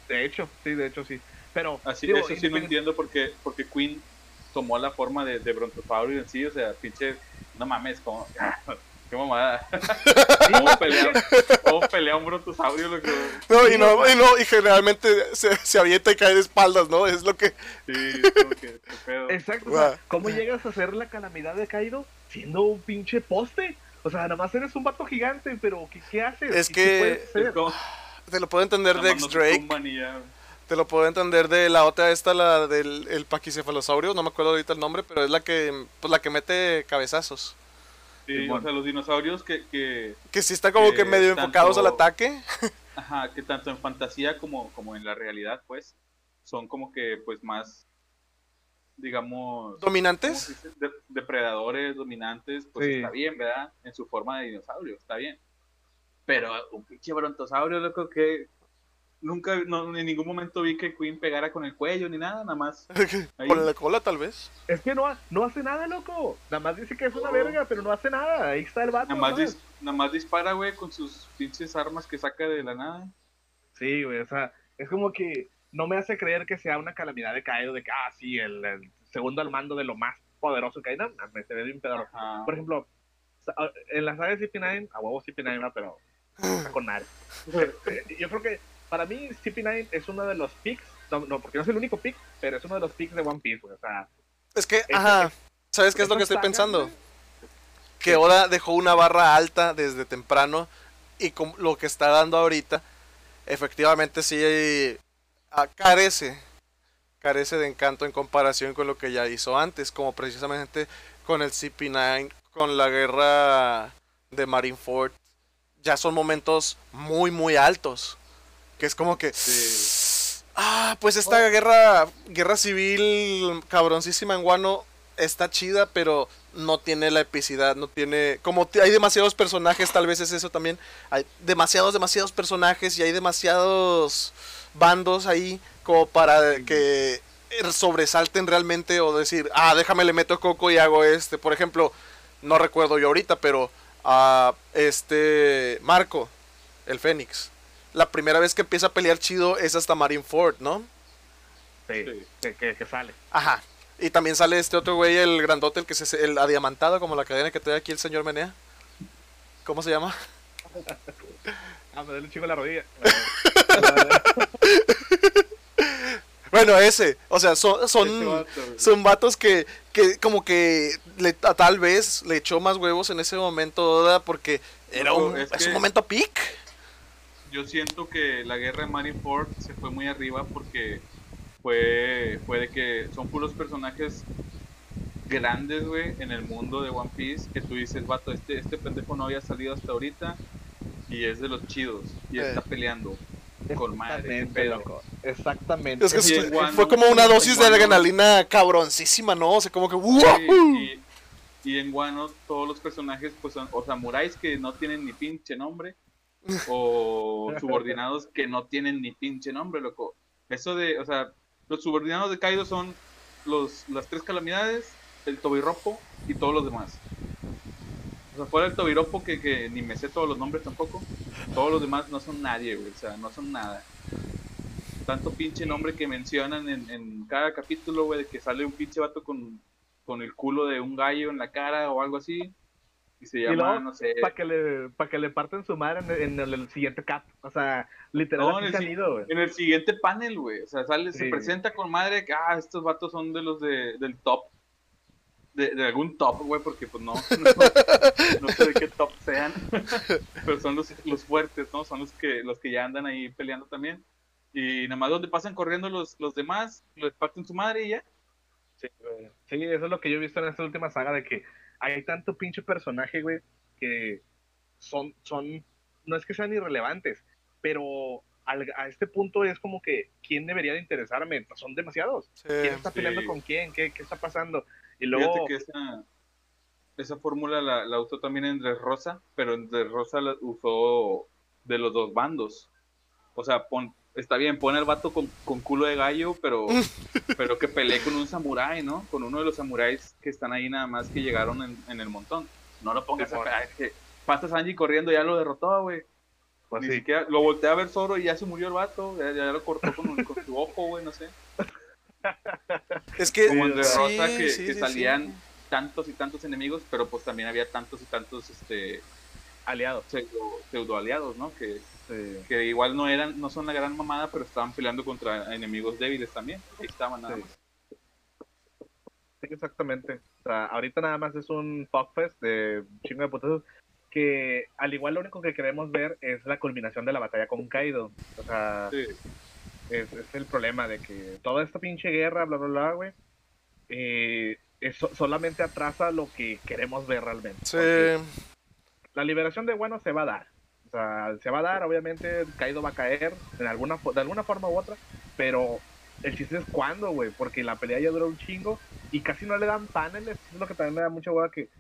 De hecho, sí, de hecho sí. Pero, Así, digo, eso sí no independ- entiendo porque, porque Queen tomó la forma de, de Brontosaurio en sí, o sea, pinche, no mames, como, *laughs* qué mamada. *laughs* ¿Cómo pelea, cómo pelea un Brontosaurio? Lo que, No, y no, y no, y generalmente se, se avienta y cae de espaldas, ¿no? Es lo que. sí, como que, qué pedo. Exacto, o sea, Guau. ¿cómo llegas a hacer la calamidad de Kaido siendo un pinche poste? O sea, nada más eres un vato gigante, pero ¿qué, qué haces? Es ¿Qué- que- Te lo puedo entender de no X-Drake. Te lo puedo entender de la otra esta, la del el paquicefalosaurio, no me acuerdo ahorita el nombre, pero es la que pues la que mete cabezazos. Sí, o sea, los dinosaurios que, que, Que sí están como que Que medio tanto- enfocados al ataque. *laughs* ajá, que tanto en fantasía como, como en la realidad, pues, son como que, pues, más, digamos, ¿cómo ¿Dominantes? De- depredadores, dominantes, pues Sí. está bien, ¿verdad? En su forma de dinosaurio, está bien. Pero un pinche brontosaurio, loco, que nunca, no, en ningún momento vi que Queen pegara con el cuello ni nada, nada más. *laughs* Ahí. Con la cola tal vez. Es que no, no hace nada, loco. Nada más dice que es una verga, pero no hace nada. Ahí está el vato. Nada más, nada más dispara, güey, con sus pinches armas que saca de la nada. Sí, güey, o sea, es como que no me hace creer que sea una calamidad de Kaido, de que, ah, sí, el, el segundo al mando de lo más poderoso que hay. No, mames, se ve bien pedorro. Ajá. Por ejemplo, en la saga de CP9, a huevo CP9, va, pero *laughs* con madre. Eh, Yo creo que para mí CP9 es uno de los picks, no, no, porque no es el único pick, pero es uno de los picks de One Piece, güey. O sea, Es que, ajá. ¿Sabes qué es lo que estoy saga, pensando? güey, Que Oda dejó una barra alta desde temprano y con lo que está dando ahorita, efectivamente sí ah, carece, carece de encanto en comparación con lo que ya hizo antes, como precisamente con el CP9, con la guerra de Marineford. Ya son momentos muy, muy altos. Que es como que... Sí. Ah, pues esta guerra, guerra civil cabroncísima en Wano está chida, pero no tiene la epicidad, no tiene... Como hay demasiados personajes, tal vez es eso también. Hay demasiados, demasiados personajes y hay demasiados bandos ahí como para que sobresalten realmente o decir, ah, déjame le meto coco y hago este. Por ejemplo, no recuerdo yo ahorita, pero a este Marco, el Fénix. La primera vez que empieza a pelear chido es hasta Marineford, ¿no? sí, Sí. Que, que- que sale. Ajá. Y también sale este otro güey, el grandote, el que se el adiamantado, como la cadena que trae aquí el señor Menea. ¿Cómo se llama? *laughs* Ah, me duele un chingo la rodilla. *laughs* Bueno, ese. O sea, son, Este son, vato, son vatos que, que como que le, a- tal vez le echó más huevos en ese momento porque era un, es es que- un momento peak. Yo siento que la guerra de Marineford se fue muy arriba porque fue, fue de que son puros personajes grandes, güey, en el mundo de One Piece que tú dices, vato, este, este pendejo no había salido hasta ahorita y es de los chidos y Eh. está peleando con madre. Exactamente, pedo. loco. Exactamente. Es que Sí, fue, en Wano- fue como una dosis de adrenalina cabroncísima, ¿no? O sea, como que Sí, ¡wow! y, y en Wano todos los personajes pues son o samuráis que no tienen ni pinche nombre o subordinados que no tienen ni pinche nombre, loco. Eso de, o sea, los subordinados de Kaido son los, las tres calamidades, el Tobiropo y todos los demás. O sea, fuera el Tobiropo que, que ni me sé todos los nombres tampoco, todos los demás no son nadie, güey, o sea, no son nada. Tanto pinche nombre que mencionan en, en cada capítulo, güey, de que sale un pinche vato con, con el culo de un gallo en la cara o algo así. Y se llama, luego, no sé. Para que, le, pa' que le parten su madre en el, en el- el siguiente cap. O sea, literal, No, en el se han si- ido, güey. En el siguiente panel, güey. O sea, sale, se presenta con madre que, ah, estos vatos son de los de, del top. De, de algún top, güey, porque pues no, no, no *laughs* sé de qué top sean. Pero son los, los fuertes, ¿no? Son los que, los que ya andan ahí peleando también. Y nada más donde pasan corriendo los, los demás, les parten su madre y ya. Sí, güey. Sí, eso es lo que yo he visto en esta última saga, de que hay tanto pinche personaje, güey, que son, son, no es que sean irrelevantes, pero al- a este punto es como que, ¿quién debería de interesarme? Son demasiados. Sí. ¿Quién está peleando sí. con quién? ¿Qué, qué está pasando? Y luego, Fíjate que esa, esa fórmula la, la usó también en Rosa, pero en Rosa la usó de los dos bandos. O sea, pon, está bien, pone al vato con, con culo de gallo, pero, *laughs* pero que pelee con un samurái, ¿no? Con uno de los samuráis que están ahí nada más que llegaron en, en el montón. No lo pongas a es que pasa Sanji corriendo, ya lo derrotó, güey. pues Ni sí, siquiera lo volteé a ver Zoro y ya se murió el vato, ya, ya lo cortó con, un- con su ojo, güey, no sé. Es que. Como de sí, Rosa que, sí, que sí, salían sí. tantos y tantos enemigos, pero pues también había tantos y tantos este aliados. pseudo, pseudo aliados, ¿no? Que, Sí. que igual no eran, no son la gran mamada, pero estaban peleando contra enemigos débiles también. Ahí estaban nada Sí. más. Sí, exactamente. O sea, ahorita nada más es un fuckfest de chingo de putazos que al igual lo único que queremos ver es la culminación de la batalla con Kaido. O sea, Sí. es, es el problema de que toda esta pinche guerra, bla, bla, bla, güey, eh, eso solamente atrasa lo que queremos ver realmente. Sí. La liberación de Bueno se va a dar. O sea, se va a dar, obviamente, Kaido va a caer en alguna, de alguna forma u otra, pero el chiste es cuándo, güey, porque la pelea ya duró un chingo y casi no le dan paneles. Es lo que también me da mucha hueva que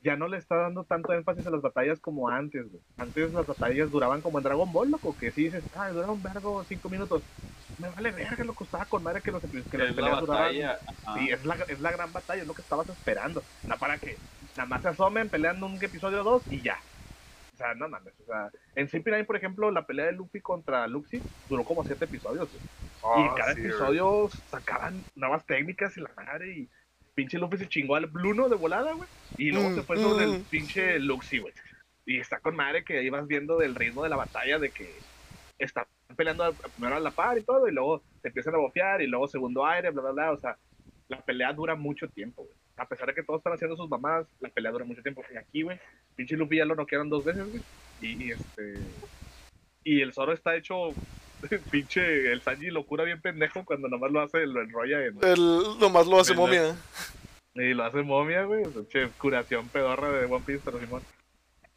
ya no le está dando tanto énfasis a las batallas como antes, güey. Antes las batallas duraban como en Dragon Ball, loco, que si dices, ah, dura un vergo cinco minutos. Me vale verga, loco, estaba con madre que, los, que las la peleas duraban. Sí, es la, es la gran batalla, es lo que estabas esperando. No para que nada más se asomen peleando un episodio 2 y ya. O sea, no mames. O sea, en CP9, por ejemplo, la pelea de Luffy contra Luxi duró como 7 episodios. güey. y Ah, cada sí, episodio sacaban nuevas técnicas y la madre. Y pinche Luffy se chingó al Bluno de volada, güey. Y luego Mm, se fue sobre mm. el pinche Luxi, güey. Y está con madre que ahí vas viendo del ritmo de la batalla, de que están peleando a- primero a la par y todo, y luego se empiezan a bofear, y luego segundo aire, bla, bla, bla. O sea, la pelea dura mucho tiempo, güey. A pesar de que todos están haciendo sus mamadas, la pelea dura mucho tiempo. Y aquí, güey, pinche Luffy ya lo noquearon dos veces, güey. Y, y, este. Y el Zoro está hecho. *laughs* pinche. El Sanji lo cura bien pendejo cuando nomás lo hace, lo enrolla en. El, nomás lo hace momia. Y lo hace momia, güey. o sea, Che, curación pedorra de One Piece, pero Simón.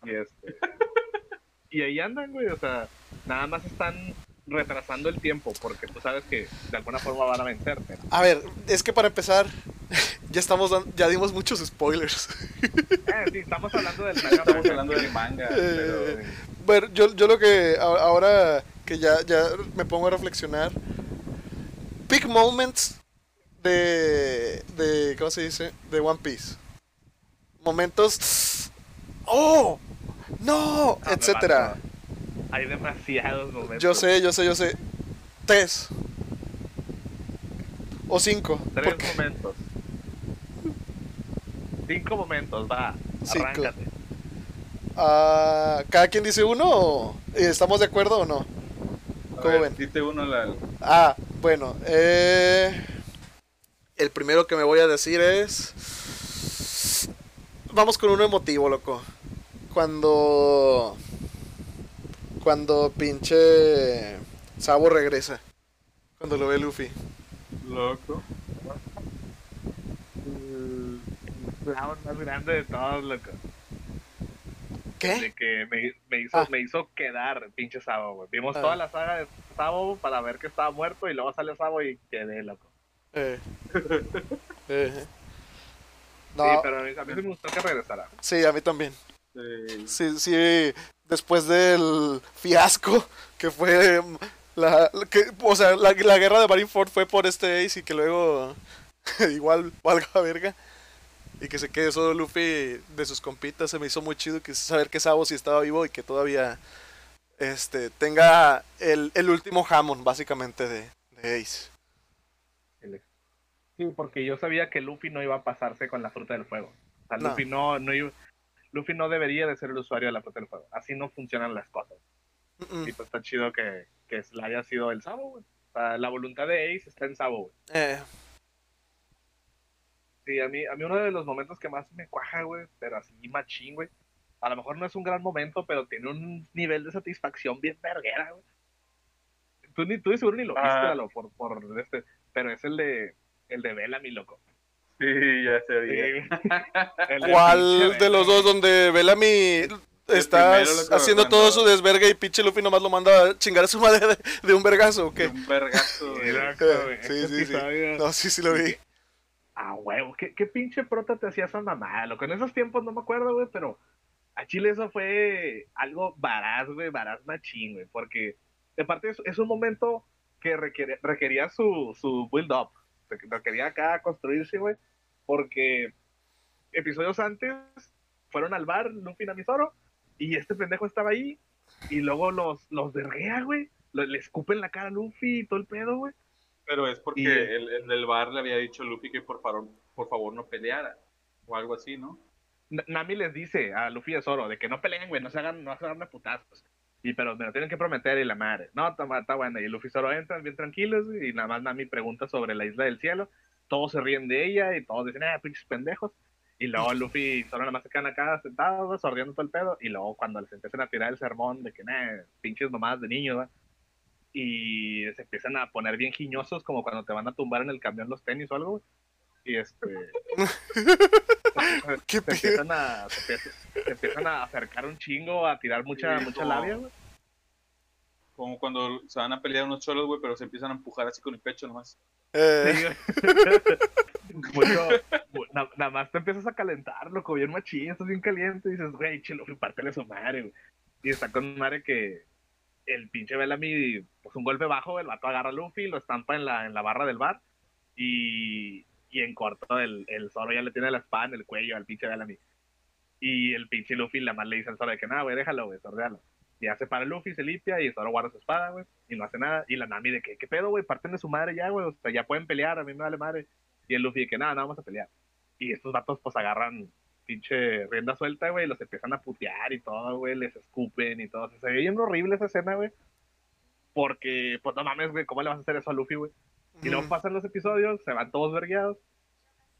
Y este. *laughs* y ahí andan, güey. O sea, nada más están retrasando el tiempo porque tú sabes que de alguna forma van a vencer. A ver, es que para empezar, ya estamos ya dimos muchos spoilers. Eh, *laughs* sí, estamos hablando del manga. Estamos hablando del manga, pero Eh, Bueno, yo, yo lo que ahora que ya, ya me pongo a reflexionar, peak moments de, de, ¿cómo se dice? De One Piece. Momentos, oh, no, No, etcétera. Hay demasiados momentos. Yo sé, yo sé, yo sé. Tres. O cinco. Tres porque- momentos. Cinco momentos, va. Cinco. Arráncate. Ah, ¿Cada quien dice uno estamos de acuerdo o no? a ¿Cómo ver, ven? dite uno la, Ah, bueno. eh, el primero que me voy a decir es... Vamos con uno emotivo, loco. Cuando... Cuando pinche... Sabo regresa. Cuando lo ve Luffy. loco. El clown más grande de todos, loco. ¿Qué? De que me, me hizo, Ah. me hizo quedar, pinche Sabo, güey. Vimos Ah. toda la saga de Sabo para ver que estaba muerto y luego sale Sabo y quedé, loco. Eh. *laughs* Eh. No, Sí, pero a mí, a mí me gustó que regresara. sí, a mí también. Sí. Sí, sí, después del fiasco que fue la, que, o sea, la, la guerra de Marineford fue por este Ace y que luego *laughs* igual valga verga y que se quede solo Luffy de sus compitas, se me hizo muy chido que saber que Sabo sí estaba vivo y que todavía este tenga el, el último Hammond básicamente de, de Ace. Sí, porque yo sabía que Luffy no iba a pasarse con la fruta del fuego. O sea. Luffy no, no iba- Luffy no debería de ser el usuario de la fruta del fuego. Así no funcionan las cosas. Y pues está chido que, que le haya sido el Sabo, güey. O sea, la voluntad de Ace está en Sabo, güey. Eh, Sí, a mí, a mí uno de los momentos que más me cuaja, güey, pero así machín, güey. A lo mejor no es un gran momento, pero tiene un nivel de satisfacción bien verguera, güey. Tú, ni, tú de seguro ni lo viste, Ah. Lalo, por, por este, pero es el de, el de Bellamy, loco. Sí, ya se Sí. *laughs* El de ¿Cuál de los dos donde Bellamy está haciendo cuando- todo su desvergue y pinche Luffy nomás lo manda a chingar a su *laughs* madre de, de un vergazo, ¿o De qué? un vergazo. güey. Exacto, güey. Sí, sí, sí. No, sí, sí lo vi. Ah, huevo, ¿qué, pinche prota te hacía esa mamada, loco. En esos tiempos no me acuerdo, güey, pero a Chile eso fue algo varaz, güey, varaz machín, güey, porque de parte es, un momento que requería su, su build up, requería acá construirse, güey, porque episodios antes fueron al bar, Luffy Namisoro, y este pendejo estaba ahí, y luego los, los güey, le escupen la cara a Luffy y todo el pedo, güey. Pero es porque Y- el, el del bar le había dicho a Luffy que por favor, por favor no peleara. O algo así, ¿no? Na- Nami les dice a Luffy y a Zoro de que no peleen, güey, no se hagan, no se hagan putazos. Y pero me lo tienen que prometer y la madre. No, está, bueno. Y Luffy y Zoro entran bien tranquilos y nada más Nami pregunta sobre la isla del cielo. Todos se ríen de ella y todos dicen, ah, pinches pendejos. Y luego Luffy y Zoro nada más se quedan acá sentados, sordiendo todo el pedo. Y luego cuando les empiezan a tirar el sermón de que, nah, pinches mamadas de niños, Y se empiezan a poner bien giñosos como cuando te van a tumbar en el camión los tenis o algo, güey. Y este... *laughs* ¿Qué se pedo? empiezan a se empiezan, se empiezan a acercar un chingo a tirar mucha Sí, mucha como- labia güey Como cuando se van a pelear unos cholos, güey, pero se empiezan a empujar así con el pecho nomás. Eh, Sí, güey. *laughs* Mucho, mu- na- nada más te empiezas a calentar, loco, bien machín, estás bien caliente, y dices, güey, chelo, pártele a su madre, güey. Y está con madre que el pinche Bellamy, pues un golpe bajo, el vato agarra a Luffy, lo estampa en la, en la barra del bar, y, y en corto el, el Zoro ya le tiene la espada en el cuello al pinche Bellamy. Y el pinche Luffy la más le dice al Zoro de que nada, güey, déjalo, güey, sordealo. Ya se para Luffy, se limpia y el Zoro guarda su espada, güey, y no hace nada. Y la Nami de que, ¿qué pedo, güey? Parten de su madre ya, güey, o sea, ya pueden pelear, a mí me vale madre. Y el Luffy de que nada, no vamos a pelear. Y estos vatos pues agarran pinche rienda suelta, güey, los empiezan a putear y todo, güey, les escupen y todo. O sea, se ve bien horrible esa escena, güey. Porque, pues no mames, güey, ¿cómo le vas a hacer eso a Luffy, güey? Y luego mm, pasan los episodios, se van todos vergueados.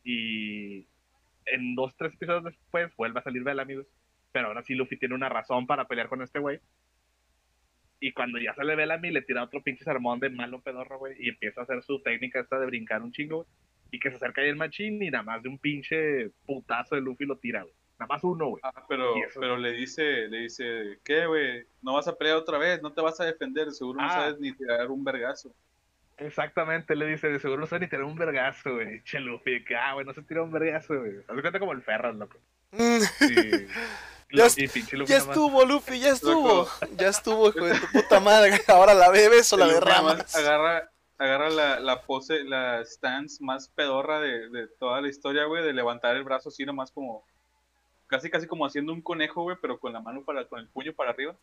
Y en dos, tres episodios después vuelve a salir Bellamy, güey. Pero ahora sí Luffy tiene una razón para pelear con este güey. Y cuando ya sale Bellamy, le tira otro pinche sermón de malo pedorro, güey. Y empieza a hacer su técnica esta de brincar un chingo, güey. Y que se acerca ahí el machín y nada más de un pinche putazo de Luffy lo tira, güey. Nada más uno, güey. Ah, pero, eso- pero le dice, le dice, ¿qué, güey? No vas a pelear otra vez, no te vas a defender, seguro no Ah. sabes ni tirar un vergazo. Exactamente, le dice, de seguro no sabe ni tirar un vergazo, güey. Che, Luffy, que, ah, güey, no se tira un vergazo, güey. Haz cuenta como el Ferras, loco. mm, Sí. *laughs* Ya y pinche Luffy Ya estuvo, Luffy, ya estuvo. Ya estuvo, hijo de tu puta madre. *laughs* Ahora la bebes o la derramas. Agarra, agarra la, la pose, la stance más pedorra de, de toda la historia, güey, de levantar el brazo así nomás como, casi casi como haciendo un conejo, güey, pero con la mano para, con el puño para arriba.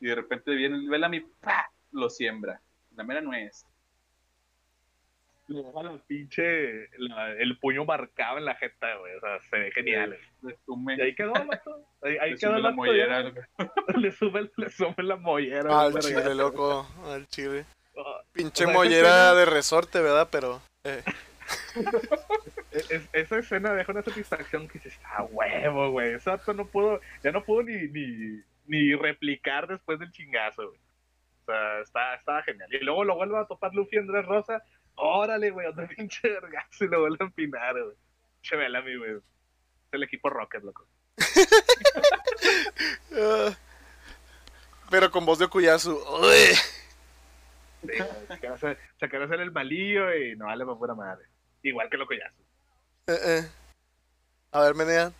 Y de repente viene el Bellamy, ¡pa! lo siembra. La mera nuez. Le deja la pinche, la- el puño marcado en la jeta, güey. O sea, se ve genial. Le sume, Y ahí quedó, vato. Ahí, ahí le quedó la mollera. *laughs* Le sube, le sube la mollera. Al güey, chile, loco. Al chile. Pinche O sea, mollera escena- de resorte, ¿verdad? Pero. eh, *laughs* es- es- esa escena deja una satisfacción que dices, ah, huevo, güey. Ese vato no pudo, ya no pudo ni, ni, ni replicar después del chingazo, güey. O sea, está, estaba genial. Y luego lo vuelve a topar Luffy Andrés Rosa. Órale, güey, otro *laughs* pinche vergazo y lo vuelve a empinar, güey. Che, Bellamy, güey. Es el equipo Rocket, loco. *laughs* ah. pero con voz de Okuyasu. Sí, se quiere hacer, se quiere hacer el malillo y no vale para pura madre. Igual que lo que ya Eh, eh. A ver, Menea,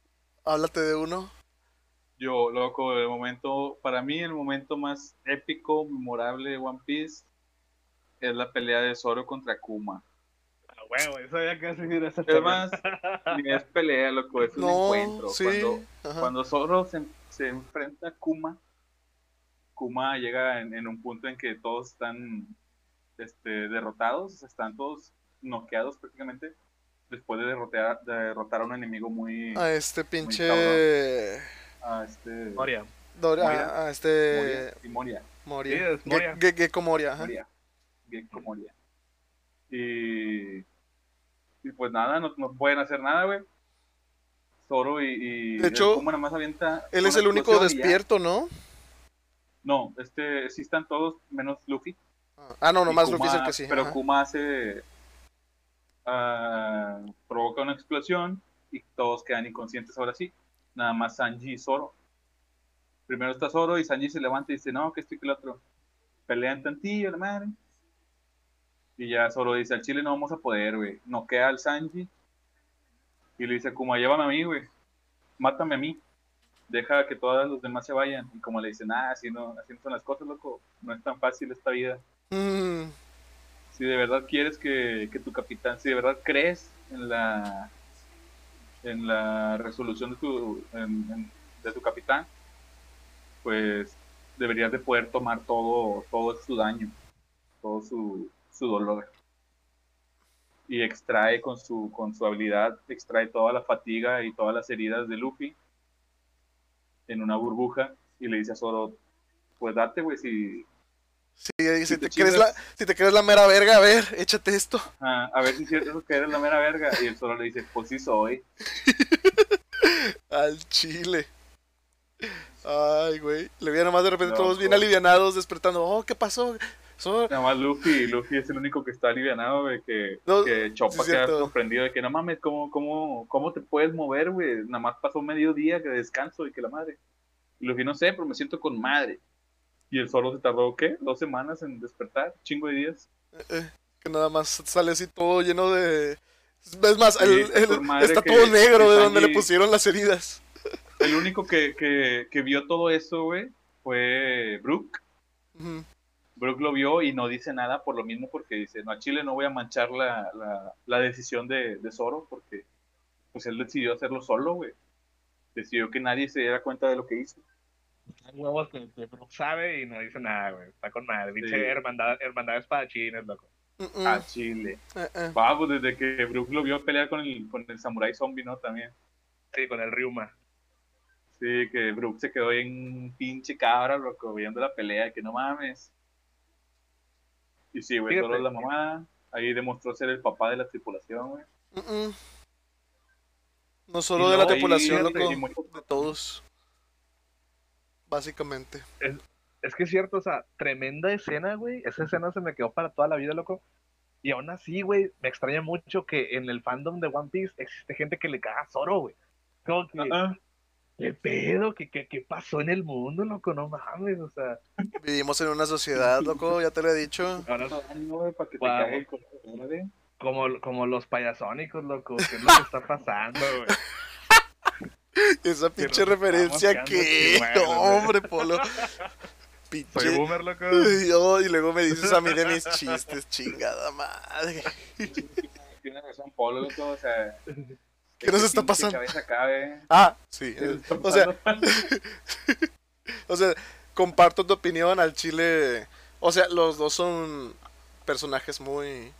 háblate de uno. Yo, loco, el momento, para mí el momento más épico, memorable de One Piece es la pelea de Zoro contra Kuma. Ah, huevo, eso ya casi mira esa Es más, ni es pelea, loco, es un No, encuentro. sí. Cuando, ajá. cuando Zoro se, se enfrenta a Kuma, Kuma llega en, en un punto en que todos están este, derrotados, están todos noqueados prácticamente, después de derrotar, de derrotar a un enemigo muy... A este pinche. a este, Moria. Dora- Moria. a este. Moria, y Moria. Moria. Sí, es Moria. Ge- Ge- Gecko Moria. Moria. Gecko Moria. Y, y pues nada, no, no pueden hacer nada, güey. Zoro y, y De hecho, Kuma nada más avienta Él es el único despierto, ¿no? No, este, sí están todos menos Luffy. Ah, no, nomás Kuma- Luffy es el que sí. Pero ajá. Kuma hace. ah, provoca una explosión y todos quedan inconscientes ahora sí. Nada más Sanji y Zoro. primero está Zoro y Sanji se levanta y dice, no, que estoy que el otro. Pelean tantillo, la madre. Y ya Zoro dice, al chile no vamos a poder, güey. No queda al Sanji. Y le dice, como llévame a mí, güey. Mátame a mí. Deja que todos los demás se vayan. Y como le dicen, ah, así no, así no son las cosas, loco. No es tan fácil esta vida. Mm, Si de verdad quieres que, que tu capitán, si de verdad crees en la en la resolución de tu, en- en- de tu capitán, pues deberías de poder tomar todo, todo su daño, todo su, su dolor. Y extrae con su, con su habilidad, extrae toda la fatiga y todas las heridas de Luffy en una burbuja y le dice a Zoro, pues date, güey, si, Sí, si te te, crees la, si te crees la mera verga, a ver, échate esto. ah, a ver si es cierto que eres la mera verga. Y el Zoro le dice, pues sí soy. *laughs* Al chile. Ay, güey. Le veía nomás de repente No, todos bien alivianados, despertando. Oh, ¿qué pasó? Nada más Luffy, Luffy es el único que está alivianado, güey, que, No, que Choppa sí queda sorprendido de que no mames, ¿cómo, cómo, ¿cómo te puedes mover, güey? Nada más pasó medio día que descanso y que la madre. Y Luffy, no sé, pero me siento con madre. Y el solo se tardó, ¿qué? Dos semanas en despertar, chingo de días. eh, que nada más sale así todo lleno de. Es más, Sí, el- el- por madre está todo negro de donde le pusieron las heridas. El único que, que, que vio todo eso, güey, fue Brook. Ujú. Brook lo vio y no dice nada por lo mismo porque dice, no, a Chile no voy a manchar la, la, la decisión de, de Zoro porque pues él decidió hacerlo solo, güey. Decidió que nadie se diera cuenta de lo que hizo. Hay huevos que, que Brook sabe y no dice nada, güey. Está con madre. Pinche Sí. hermandad, hermandad de espadachines, loco. Mm, mm. A Chile. Va, pues desde que Brook lo vio pelear con el, con el samurai zombie, ¿no? También. Sí, con el Ryuma. Sí, que Brook se quedó en pinche cabra, loco, viendo la pelea, que no mames. Y sí, güey, solo la mamá. Ahí demostró ser el papá de la tripulación, güey. No solo Y de la no, tripulación, loco. De todos. Básicamente. Es que es cierto, o sea, tremenda escena, güey. Esa escena se me quedó para toda la vida, loco. Y aún así, güey, me extraña mucho que en el fandom de One Piece existe gente que le caga a Zoro, güey. Como que, ¿qué pedo? ¿Qué, qué, qué pasó en el mundo, loco? No mames, o sea. Vivimos en una sociedad, *laughs* loco, ya te lo he dicho. Ahora ah, no, güey, para que te Wow. cague el corazón, güey. como, como los payasónicos, loco. ¿Qué es lo que está pasando, güey? *laughs* Esa pinche referencia que. quedando No, hombre, Polo. *laughs* Soy Pinche. boomer, loco. Y yo- y luego me dices a mí de mis chistes, chingada madre. Tiene razón, Polo, loco, o sea. ¿Qué nos está pasando? cabeza cabe. Ah, sí. ¿Qué eh, está O sea, *laughs* o sea, comparto tu opinión al chile. O sea, los dos son personajes muy.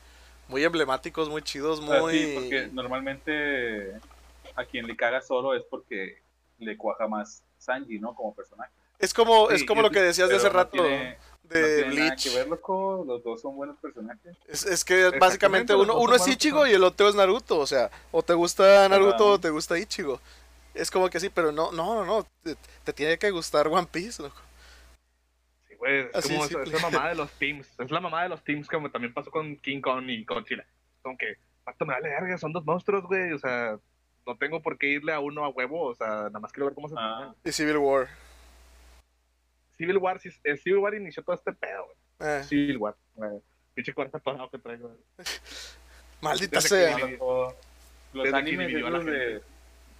Muy emblemáticos, muy chidos, muy. sí, porque normalmente a quien le caga solo es porque le cuaja más Sanji, ¿no? Como personaje. Es como, es como lo que decías de hace no rato tiene- de Bleach. que ver, loco. Los dos son buenos personajes. Es, es que básicamente uno, uno es Ichigo y el otro es Naruto. O sea, o te gusta Naruto o te gusta Ichigo. Es como que sí, pero no, no, no, no. Te, te tiene que gustar One Piece, loco. Sí, güey, es como esa- simple. esa mamá de los *laughs* teams. Es la mamá de los teams como también pasó con King Kong y con Chile. Como que, pacto me vale verga, son dos monstruos, güey. O sea, no tengo por qué irle a uno a huevo. O sea, nada más quiero ver cómo se Ah. Y Civil War. Civil War, sí- Civil War inició todo este pedo, güey. Eh, Civil War. güey. Pinche cuarto atorado que traigo. güey. *laughs* maldita Desde sea. que- Los animes, de,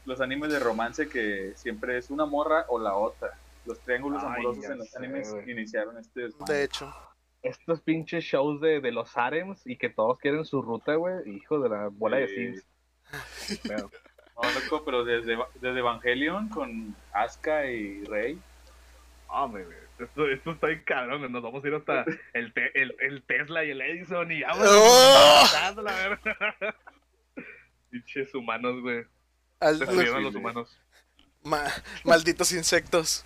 los animes de romance que siempre es una morra o la otra. Los triángulos Ay, amorosos en los sé, animes iniciaron este desmadre. De hecho. Estos pinches shows de, de los harems y que todos quieren su ruta, güey. Hijo de la bola de. Sims. Pedo. *laughs* No, loco, pero desde, desde Evangelion con Asuka y Rey. Hombre, güey. Esto, esto está bien cabrón, güey. Nos vamos a ir hasta el, te- el, el Tesla y el Edison y vamos ¡Oh! pasando la verga. *laughs* Pinches humanos, güey. Al- Destruyeron a los humanos. ma- malditos insectos.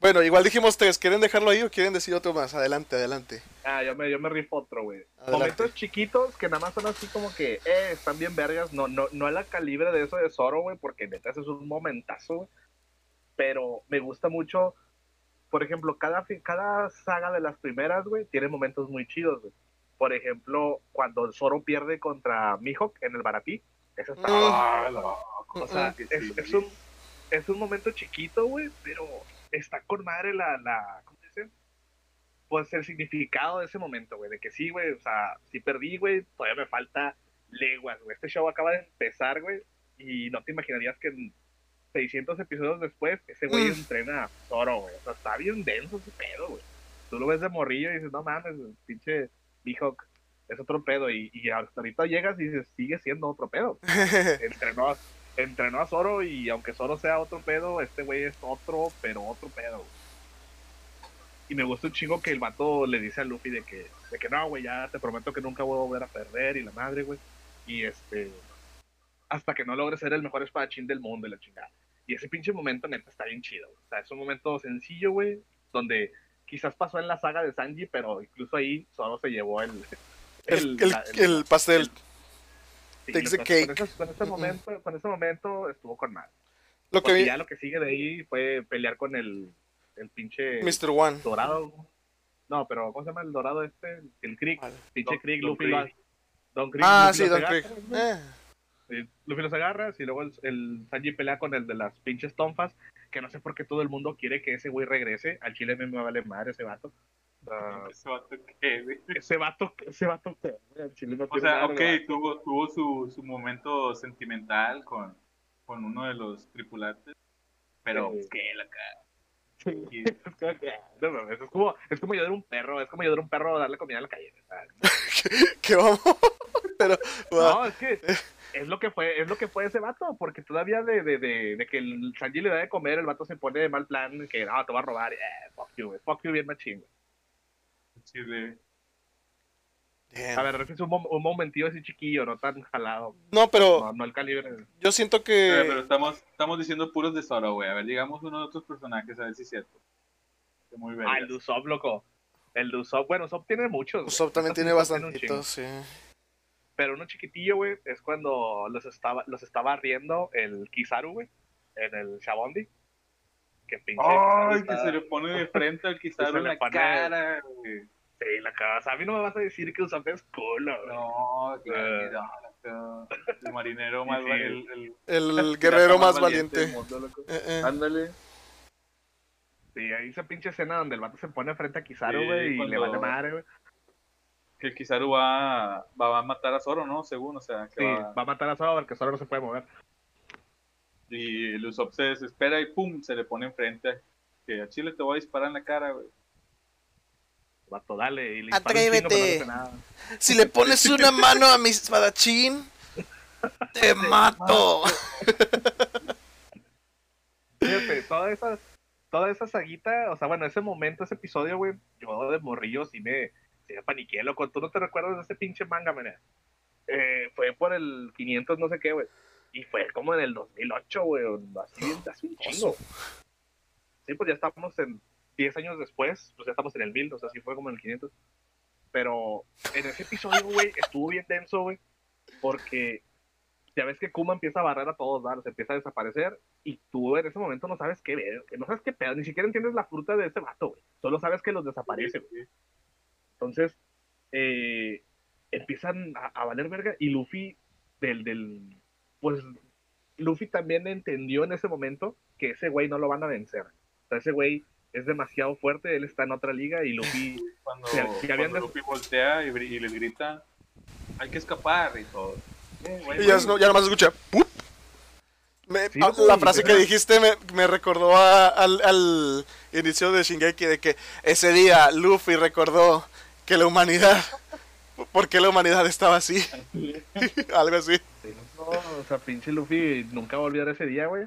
Bueno, igual dijimos tres. ¿Quieren dejarlo ahí o quieren decir otro más? Adelante, adelante. Ah, yo me, yo me rifo otro, güey. Momentos chiquitos que nada más son así como que, eh, están bien vergas. No, no, no a la calibre de eso de Zoro, güey, porque neta es un momentazo, güey. Pero me gusta mucho, por ejemplo, cada, cada saga de las primeras, güey, tiene momentos muy chidos, güey. Por ejemplo, cuando Zoro pierde contra Mihawk en el Baratí. Eso está... Mm. Ah, loco, O sea, es, un, es un momento chiquito, güey, pero está con madre la, la, ¿cómo se dice? Pues el significado de ese momento, güey, de que sí, güey, o sea, sí perdí, güey, todavía me falta leguas, güey. Este show acaba de empezar, güey, y no te imaginarías que 600 episodios después, ese güey Mm. entrena a Zoro, güey. O sea, está bien denso ese pedo, güey. Tú lo ves de morrillo y dices, no mames, el pinche Mihawk es otro pedo. Y, y hasta ahorita llegas y dices, sigue siendo otro pedo. *laughs* entrenó, a- entrenó a Zoro y aunque Zoro sea otro pedo, este güey es otro, pero otro pedo. güey. Y me gusta un chingo que el vato le dice a Luffy de que, de que no, güey, ya te prometo que nunca voy a volver a perder y la madre, güey. Y este, hasta que no logre ser el mejor espadachín del mundo y la chingada. Y ese pinche momento, neta, está bien chido. güey. O sea, es un momento sencillo, güey, donde quizás pasó en la saga de Sanji, pero incluso ahí Zoro se llevó el... El, el, la- el pastel. Sí, takes the con- cake. Con ese, con ese momento, con ese momento estuvo con mal. Lo que vi, ya lo que sigue de ahí fue pelear con el, el pinche Mr. One. dorado. No, pero ¿cómo se llama el dorado este? El Krieg. Vale. Pinche Krieg, Don Luffy Don Krieg. Ah, Luffy sí, Don Krieg. Eh, Luffy los agarras y luego el, el Sanji pelea con el de las pinches tonfas, que no sé por qué todo el mundo quiere que ese güey regrese. Al chile me vale madre ese vato. Ah, Ese vato que, güey. ese vato, ese vato que, güey, chile no O sea, ok, tuvo, tuvo su, su momento sentimental con, con uno de los tripulantes, pero Sí. *laughs* es que la cara. Sí. Es como, es como, es como ayudar a un perro, es como ayudar a un perro a darle comida en la calle. Que vamos. *laughs* Pero. No, es que es lo que fue, es lo que fue ese vato, porque todavía de, de, de, de que el Sanji le da de comer, el vato se pone de mal plan, que no, te va a robar, eh, fuck you, güey, fuck you bien machín. güey. A ver, es un, mom- un momentillo así chiquillo, no tan jalado, No, pero no, no el calibre. yo siento Pero, pero que. estamos, estamos diciendo puros de Zoro, güey. A ver, digamos uno de otros personajes, a ver si es cierto. Que Muy bien. Ah, el Usopp, loco. El de Usopp, bueno, Usopp tiene muchos. Usopp también tiene bastantitos, sí. Pero uno chiquitillo, güey, es cuando los estaba, los estaba riendo el Kizaru, güey, en el Shabondi. Que pinche. Ay, que se le pone de frente al *laughs* Kizaru en la pone- cara, güey. Sí, la casa. A mí no me vas a decir que Usopp es culo, güey. No, claro, el marinero más sí. el, el, El el guerrero *laughs* más valiente. Eh, eh. Ándale. Sí, ahí esa pinche escena donde el vato se pone frente a Kizaru, Sí, güey, y le vale madre, güey. Que Kizaru va, va a matar a Zoro, ¿no? Según, o sea, que Sí, va- va a matar a Zoro porque Zoro no se puede mover. Y Usopp se desespera y pum, se le pone enfrente. Que a Chile te voy a disparar en la cara, güey. Vato, dale. Y le Atrévete. chingo, pero no nada. Si le pones una mano a mi espadachín, te *laughs* mato. Fíjate, toda esa, toda esa saguita, o sea, bueno, ese momento, ese episodio, güey, yo de morrillo sí me, sí me paniqué, loco. ¿Tú no te recuerdas de ese pinche manga, mané? Eh, fue por el 500 no sé qué, güey. Y fue como en el 2008, güey, así, así un chingo. Sí, pues ya estamos en 10 años después, pues ya estamos en el 1000, o sea, sí fue como en el 500. Pero en ese episodio, güey, estuvo bien denso, güey, porque ya ves que Kuma empieza a barrer a todos. Se empieza a desaparecer y tú en ese momento no sabes qué ver, no sabes qué pedo, ni siquiera entiendes la fruta de ese vato, güey. Solo sabes que los desaparece, güey. Entonces, eh, empiezan a, a valer verga y Luffy, del, del, pues, Luffy también entendió en ese momento que ese güey no lo van a vencer. O sea, ese güey es demasiado fuerte, él está en otra liga y Luffy, *laughs* Cuando, Luffy voltea y, y les grita, hay que escapar y todo. Y ya, no, ya nomás escucha. ¡pup! Me- Sí, ah, la frase que dijiste me, me recordó a- al, al inicio de Shingeki de que ese día Luffy recordó que la humanidad, *laughs* ¿por qué la humanidad estaba así? *laughs* Algo así. Sí, no, o sea, pinche Luffy nunca va a olvidar ese día, güey.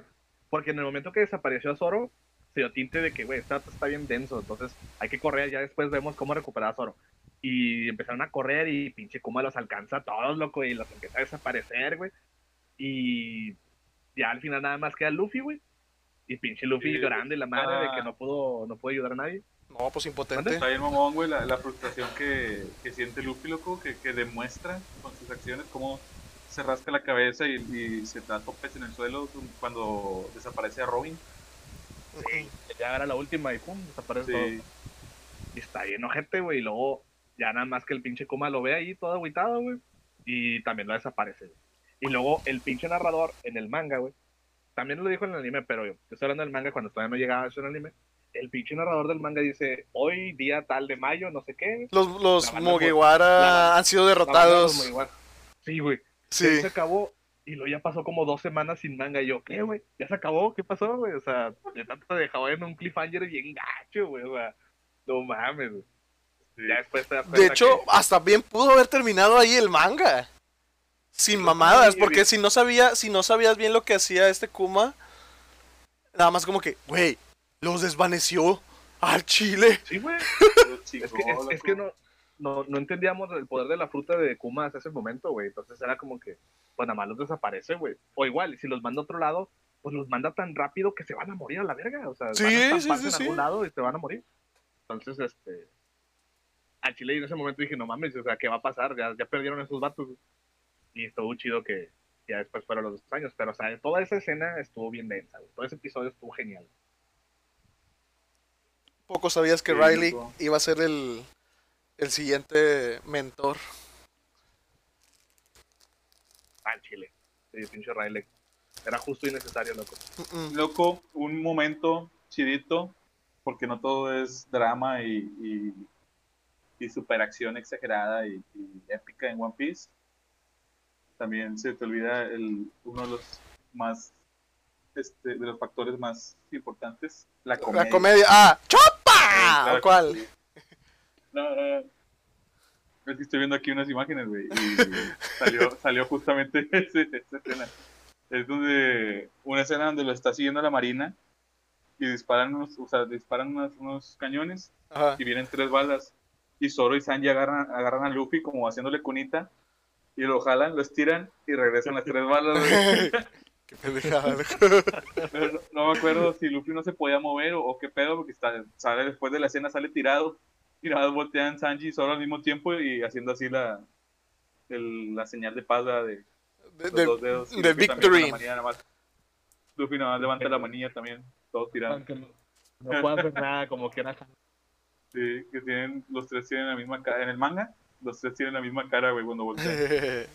Porque en el momento que desapareció a Zoro, se dio tinte de que, güey, dato está bien denso, entonces hay que correr, ya después vemos cómo recuperar a Zoro. Y empezaron a correr y pinche Kuma los alcanza a todos, loco, y los empieza a desaparecer, güey. Y ya al final nada más queda Luffy, güey. Y pinche Luffy Sí, llorando y la madre de ah. que no pudo, no pudo ayudar a nadie. No, pues impotente. Está bien mamón, güey, la, la frustración que, que siente Luffy, loco, que, que demuestra con sus acciones, cómo se rasca la cabeza y, y se da topes en el suelo cuando desaparece a Robin. Ya era la última y pum, desaparece todo. Sí. Y está bien ojete, güey. Y luego ya nada más que el pinche Kuma lo ve ahí todo agüitado, güey. Y también lo desaparece. güey. Y luego el pinche narrador en el manga, güey. También lo dijo en el anime, pero yo, yo estoy hablando del manga cuando todavía no llegaba eso en el anime. el pinche narrador del manga dice, hoy día tal de mayo, no sé qué. Los, los Mugiwara la- han sido derrotados. Sí, güey. Sí. Se acabó y luego ya pasó como dos semanas sin manga. Y yo, ¿qué, güey? ¿Ya se acabó? ¿Qué pasó, güey? O sea, de tanto te dejaba en un cliffhanger bien gacho, güey. O sea, no mames, güey. Ya después te das De hecho, que- hasta bien pudo haber terminado ahí el manga. Sin mamadas, sí, porque bien. si no sabía, si no sabías bien lo que hacía este Kuma, nada más como que, güey, los desvaneció al chile. Sí, güey. *laughs* Es que, es, que no, no, no entendíamos el poder de la fruta de Kuma hasta ese momento, güey. Entonces era como que, pues nada más los desaparece, güey. O igual, si los manda a otro lado, pues los manda tan rápido que se van a morir a la verga. O sea, Sí, van a sí, estamparse sí, en sí. algún lado y se van a morir. Entonces, este. Al Chile en ese momento dije, no mames, o sea, ¿qué va a pasar? Ya, ya perdieron esos vatos. Y estuvo chido que ya después fueron los dos años. Pero, o sea, toda esa escena estuvo bien densa, güey. Todo ese episodio estuvo genial. Poco sabías que Sí, Riley iba a ser el, el siguiente mentor. Al Chile. Sí, pinche Riley. Era justo y necesario, loco. Mm, mm. Loco, un momento chidito, porque no todo es drama y, y, y superacción exagerada y, y épica en One Piece. También se te olvida el, uno de los más, este, de los factores más importantes, la comedia. La comedia. ¡Ah! ¡Chopa! Claro ¿Cuál? sí. No, no, no. Es que estoy viendo aquí unas imágenes, güey, y *laughs* salió, salió justamente *laughs* ese- esa escena. Es donde, una escena donde lo está siguiendo la marina y disparan unos, o sea, disparan unos, unos cañones Ajá. y vienen tres balas. Y Zoro y Sanji agarran, agarran a Luffy como haciéndole cunita y lo jalan, lo estiran y regresan las tres balas. *laughs* Qué pendejada. No, no me acuerdo si Luffy no se podía mover o, o qué pedo, porque está, sale después de la escena, sale tirado. Y nada más voltean Sanji y Zoro al mismo tiempo y haciendo así la, el- la señal de paz de De, los de- dos dedos. Y de victory. con la manilla nada más. Luffy nada más levanta la manilla también, todo tirado. Aunque no, no puedo hacer nada, como que era Sí, que tienen, los tres tienen la misma cara. En el manga, los tres tienen la misma cara, güey, cuando voltean. *laughs*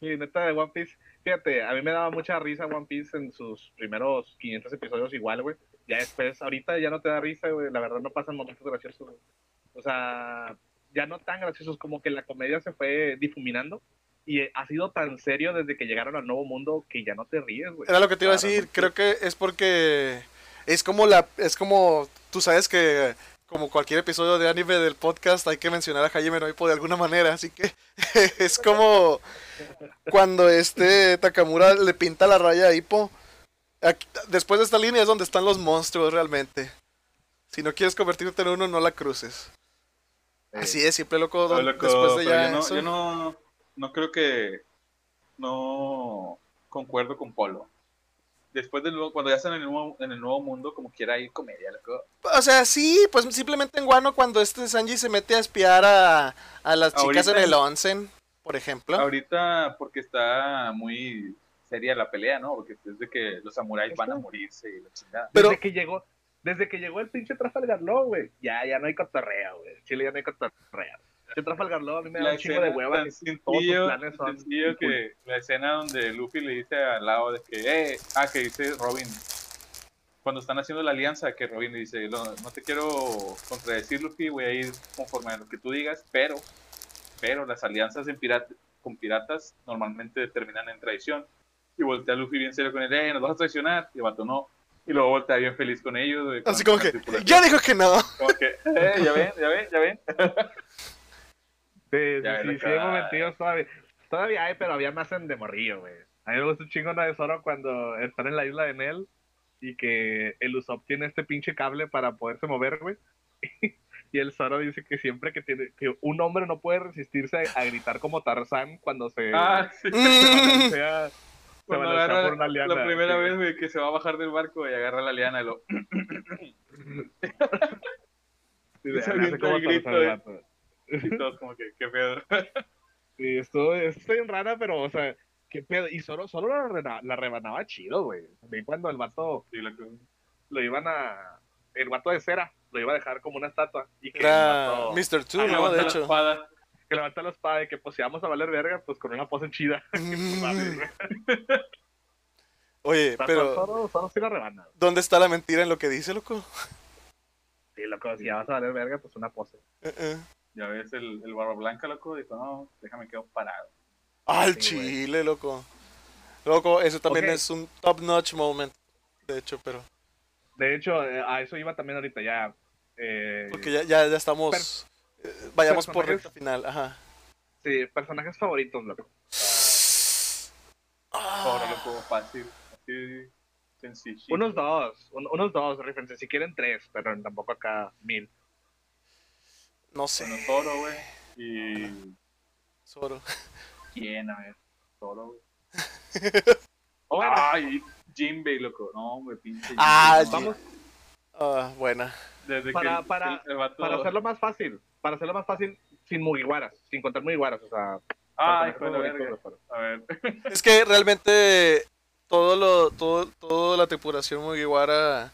Sí, neta de One Piece. Fíjate, a mí me daba mucha risa One Piece en sus primeros 500 episodios igual, güey. Ya después, ahorita ya no te da risa, güey. La verdad no pasan momentos graciosos, güey. O sea, ya no tan graciosos como que la comedia se fue difuminando. Y ha sido tan serio desde que llegaron al nuevo mundo que ya no te ríes, güey. Era lo que te iba a decir. Creo que es porque es como la es como tú sabes que como cualquier episodio de anime del podcast hay que mencionar a Hajime no Ippo de alguna manera, así que *laughs* es como cuando este Takamura le pinta la raya a Hippo. Aquí- después de esta línea es donde están los monstruos realmente. Si no quieres convertirte en uno, no la cruces. Así es, siempre loco. No, don- loco, después de ya yo, no, eso. yo no, no creo que no concuerdo con Polo. Después del nuevo, cuando ya están en el nuevo, en el nuevo mundo, como quiera ir comedia, loco. O sea, sí, pues simplemente en Guano cuando este Sanji se mete a espiar a, a las chicas Ahorita- en el onsen, por ejemplo. Ahorita, porque está muy seria la pelea, ¿no? Porque es de que los samuráis van a morirse y la chingada. Pero- Desde que llegó, desde que llegó el pinche Trafalgar Law, güey. Ya, ya no hay cotorreo, güey. Chile ya no hay cotorreo. El Trafalgar Law a mí me da La un chingo de hueva. todos sencillo, planes son sencillo que la escena donde Luffy le dice al lado de que, eh, ah, que dice Robin, cuando están haciendo la alianza, que Robin le dice, no, no te quiero contradecir, Luffy, voy a ir conforme a lo que tú digas, pero, pero las alianzas en pirat- con piratas normalmente terminan en traición. Y voltea Luffy bien serio con él, eh, nos vas a traicionar, y el vato no. Y luego voltea bien feliz con ellos. con Así como que, ya dijo que no. Como que, eh, ya ven, ya ven, ya ven. *laughs* Sí, sí, Ya, sí, momentillos todavía. Todavía hay, pero había más en de morrillo, güey. A mí me gusta un chingo de Zoro cuando están en la isla de Nel y que el Usopp tiene este pinche cable para poderse mover, güey. *laughs* Y el Zoro dice que siempre que tiene que un hombre no puede resistirse a, a gritar como Tarzán cuando se, Ah, *laughs* sí. se Mm. balancea, se Cuando agarra por una liana. la primera sí. vez güey, que se va a bajar del barco y agarra la liana y lo... *laughs* De- se avienta como el grito de-. *laughs* Y todos como que, qué pedo. *laughs* Sí, esto, esto está bien rara, pero, o sea, qué pedo. Y solo, solo la, rena- la rebanaba chido, güey. Vi cuando el vato Sí, lo iban a. El vato de cera lo iba a dejar como una estatua. Y que Era el vato Mr. Two, ¿no? levanta De la hecho. espada. que levanta la espada y que pues si vamos a valer verga, pues con una pose chida. *laughs* Mm. Oye, Pero pero solo, solo sí la rebana. ¿dónde está la mentira en lo que dice, loco? Sí, loco, si ya vas a valer verga, pues una pose. Eh, eh. Ya ves, el, el Barba Blanca, loco, dijo, no, déjame quedo parado. Al Sí, chile, loco. Loco, eso también es un top notch moment. De hecho, pero. De hecho, eh, a eso iba también ahorita ya. Eh, Porque ya, ya, ya estamos. eh, vayamos por recta final. Ajá. Sí, personajes favoritos, loco. Ahora, loco, fácil, así, sencillo. Unos dos, un- unos dos, rífense. Si quieren tres, pero tampoco acá mil. No sé. Bueno, Zoro, güey. Y. Zoro. ¿Quién? A ver. Zoro, güey. *laughs* O bueno, Ay, Jinbei, loco. No, güey, pinche. Ah, vamos Ah, buena. Desde Para- que para- el, el vato... para hacerlo más fácil, para hacerlo más fácil, sin Mugiwaras, sin contar Mugiwaras, o sea, Ay, verga. Zoro. A ver. Es que realmente todo lo, todo, toda la tripulación Mugiwara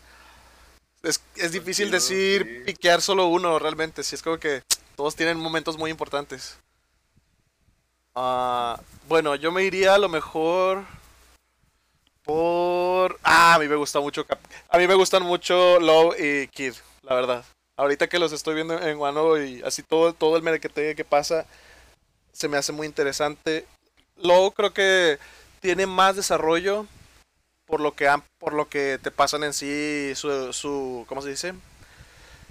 es, es difícil decir sí. piquear solo uno realmente. Si es como que todos tienen momentos muy importantes. Ah, bueno, yo me iría a lo mejor por. Ah, a mí me gusta mucho. A mí me gustan mucho Low y Kid, la verdad. Ahorita que los estoy viendo en Wano y así todo, todo el merequetegue que pasa, se me hace muy interesante. Low creo que tiene más desarrollo por lo que han- por lo que te pasan en sí su, su ¿cómo se dice?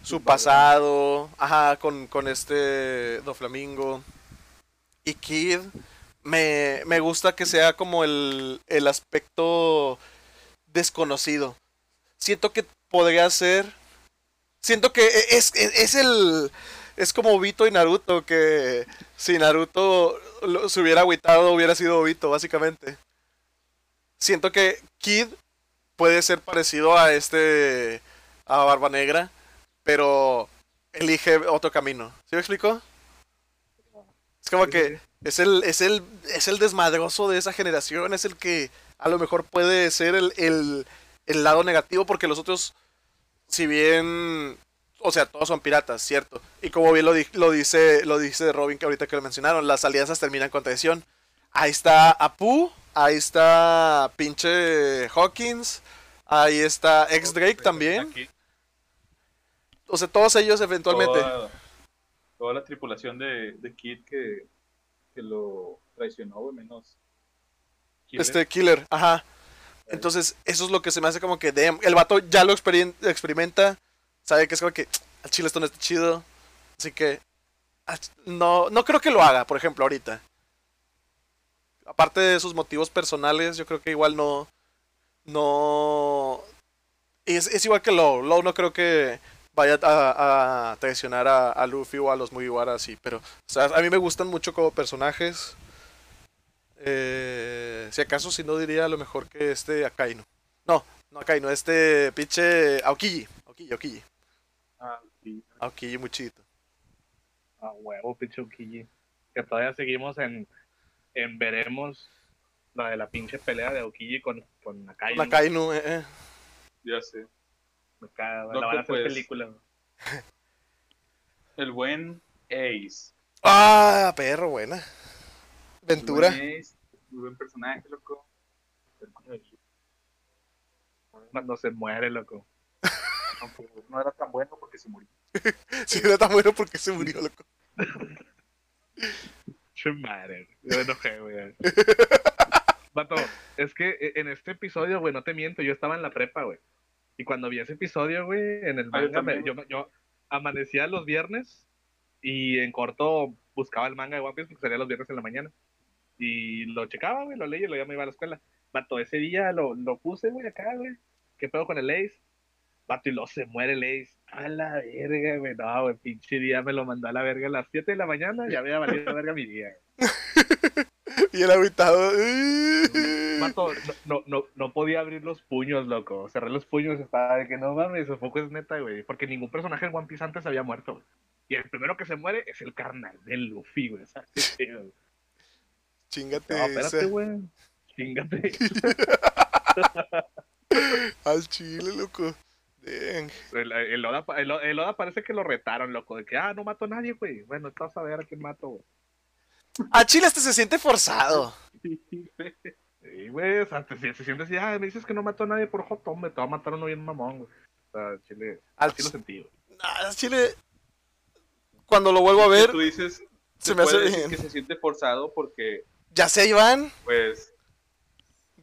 Su pasado, ajá, con, con este Doflamingo. Y Kid me, me gusta que sea como el, el aspecto desconocido. Siento que podría ser. Siento que e, es, es, es el. Es como Obito y Naruto, que si Naruto se hubiera agüitado, hubiera sido Obito, básicamente. Siento que Kid puede ser parecido a este. a Barba Negra, pero elige otro camino. ¿Sí me explico? Es como que es el, es el, es el desmadroso de esa generación, es el que a lo mejor puede ser el, el, el lado negativo, porque los otros, si bien, o sea, todos son piratas, cierto. Y como bien lo, di- lo dice, lo dice Robin, que ahorita que lo mencionaron, las alianzas terminan con traición. Ahí está Apu, ahí está pinche Hawkins, ahí está ex Drake también. O sea, todos ellos eventualmente. Toda, toda la tripulación de, de Kid que, que lo traicionó, menos. Killer. Este killer, ajá. Entonces, eso es lo que se me hace como que damn, el vato ya lo experimenta, sabe que es como que al chile esto no está chido. Así que no no creo que lo haga, por ejemplo, ahorita. Aparte de sus motivos personales, yo creo que igual no no es, es igual que Low. Low no creo que vaya a, a traicionar a, a Luffy o a los Mugiwara así, pero o sea, a mí me gustan mucho como personajes. Eh, si acaso, si no diría a lo mejor que este Akainu. No, no Akainu, este pinche Aokiji. Aokiji, Aokiji. Ah, sí. Aokiji muy chidito. A huevo, pinche Ukiji. Que todavía seguimos en, en veremos la de la pinche pelea de Ukiji con, con Akainu. Con Akainu, eh, eh. Ya sé. Me caga, Loco, la van a hacer pues. película. *laughs* El buen Ace. Ah, perro, buena. El Ventura. buen Ace, Muy buen personaje, loco. Cuando se muere, loco. *laughs* Aunque no era tan bueno porque se murió. *laughs* Sí, era tan bueno porque se murió, loco. Madre, yo me enojé, güey. *laughs* Vato, es que e- en este episodio, güey, no te miento, yo estaba en la prepa, güey. Y cuando vi ese episodio, güey, en el Ah, yo manga, me- también. yo, yo amanecía los viernes y en corto buscaba el manga de One Piece porque salía los viernes en la mañana. Y lo checaba, güey, lo leí y luego ya me iba a la escuela. Vato, ese día lo, lo puse, güey, acá, güey. ¿Qué pedo con el Ace? Vato, y luego se muere el Ace. A la verga, güey. No, güey, pinche día me lo mandó a la verga a las 7 de la mañana. Ya había valido la verga mi día. *laughs* Y el habitado. Mato, no, no, no, podía abrir los puños, loco. Cerré los puños, estaba de que no mames, poco es neta, güey. Porque ningún personaje en One Piece antes había muerto, güey. Y el primero que se muere es el carnal del Luffy, güey. Chingate No, espérate, güey. Chingate. *laughs* *laughs* Al chile, loco. El, el Oda, el, el Oda parece que lo retaron, loco. De que, ah, no mato a nadie, güey. Bueno, estás a ver a quién mato, güey. A Chile este se siente forzado. Sí, *laughs* Sí, güey, o sea, se, se siente así, ah, me dices que no mató a nadie por joto, hombre, te va a matar uno bien mamón, güey. O sea, Chile, Al así lo sentí, güey. Ah, Chile. Cuando lo vuelvo a ver, Tú dices, se me hace bien. que se siente forzado porque, ya se iban. pues,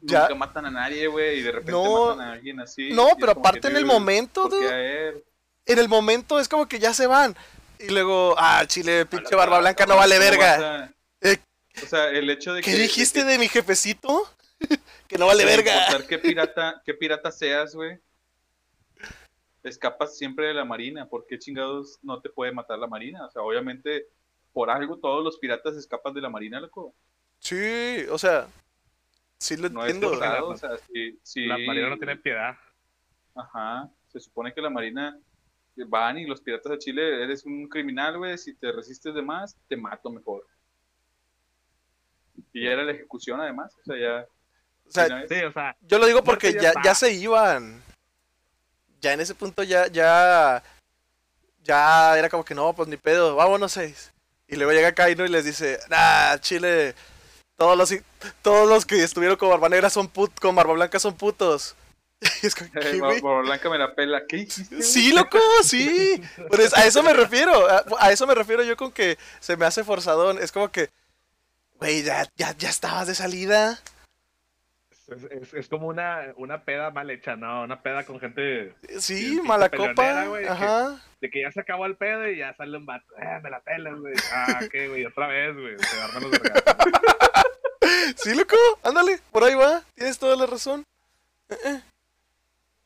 Ya. nunca matan a nadie, güey, y de repente No. matan a alguien así. No, pero aparte en el momento, ¿por qué dude, en el momento es como que ya se van. Y luego, ah, Chile, pinche barba blanca no vale ¿Cómo verga. a- Eh, O sea, el hecho de ¿Qué que... dijiste de de mi jefecito? *laughs* que no vale verga. qué *laughs* pirata, qué pirata seas, güey. Escapas siempre de la marina. ¿Por qué chingados no te puede matar la marina? O sea, obviamente, por algo todos los piratas escapan de la marina, loco. Sí, o sea, sí lo No es entiendo. o sea, si- La marina no tiene piedad. Ajá, se supone que la marina van y los piratas de Chile, eres un criminal, güey, si te resistes de más, te mato mejor. Y ya era la ejecución, además, o sea, ya... O sea, Sí, o sea, yo lo digo porque ya, ya se iban. Ya en ese punto ya, ya, ya era como que no, pues ni pedo, vámonos seis. Y luego llega Kaino y les dice, nah, Chile, todos los, todos los que estuvieron con Barba Negra son con Barba Blanca son putos. *laughs* Es como, ¿qué, Eh? Barba Blanca me la pela. ¿Qué hiciste? Sí, loco, sí. Pues a eso me refiero. A, a eso me refiero yo con que se me hace forzadón. Es como que, güey, ya, ya, ya estabas de salida. Es, es- es como una, una peda mal hecha, ¿no? Una peda con gente Sí, Sí, mala copa. que- de que ya se acabó el pedo y ya sale un vato. Eh, me la pelas, güey. Ah, ¿qué, güey? Otra vez, güey. Se arman los vergazos. *laughs* Sí, loco, ándale, por ahí va. Tienes toda la razón.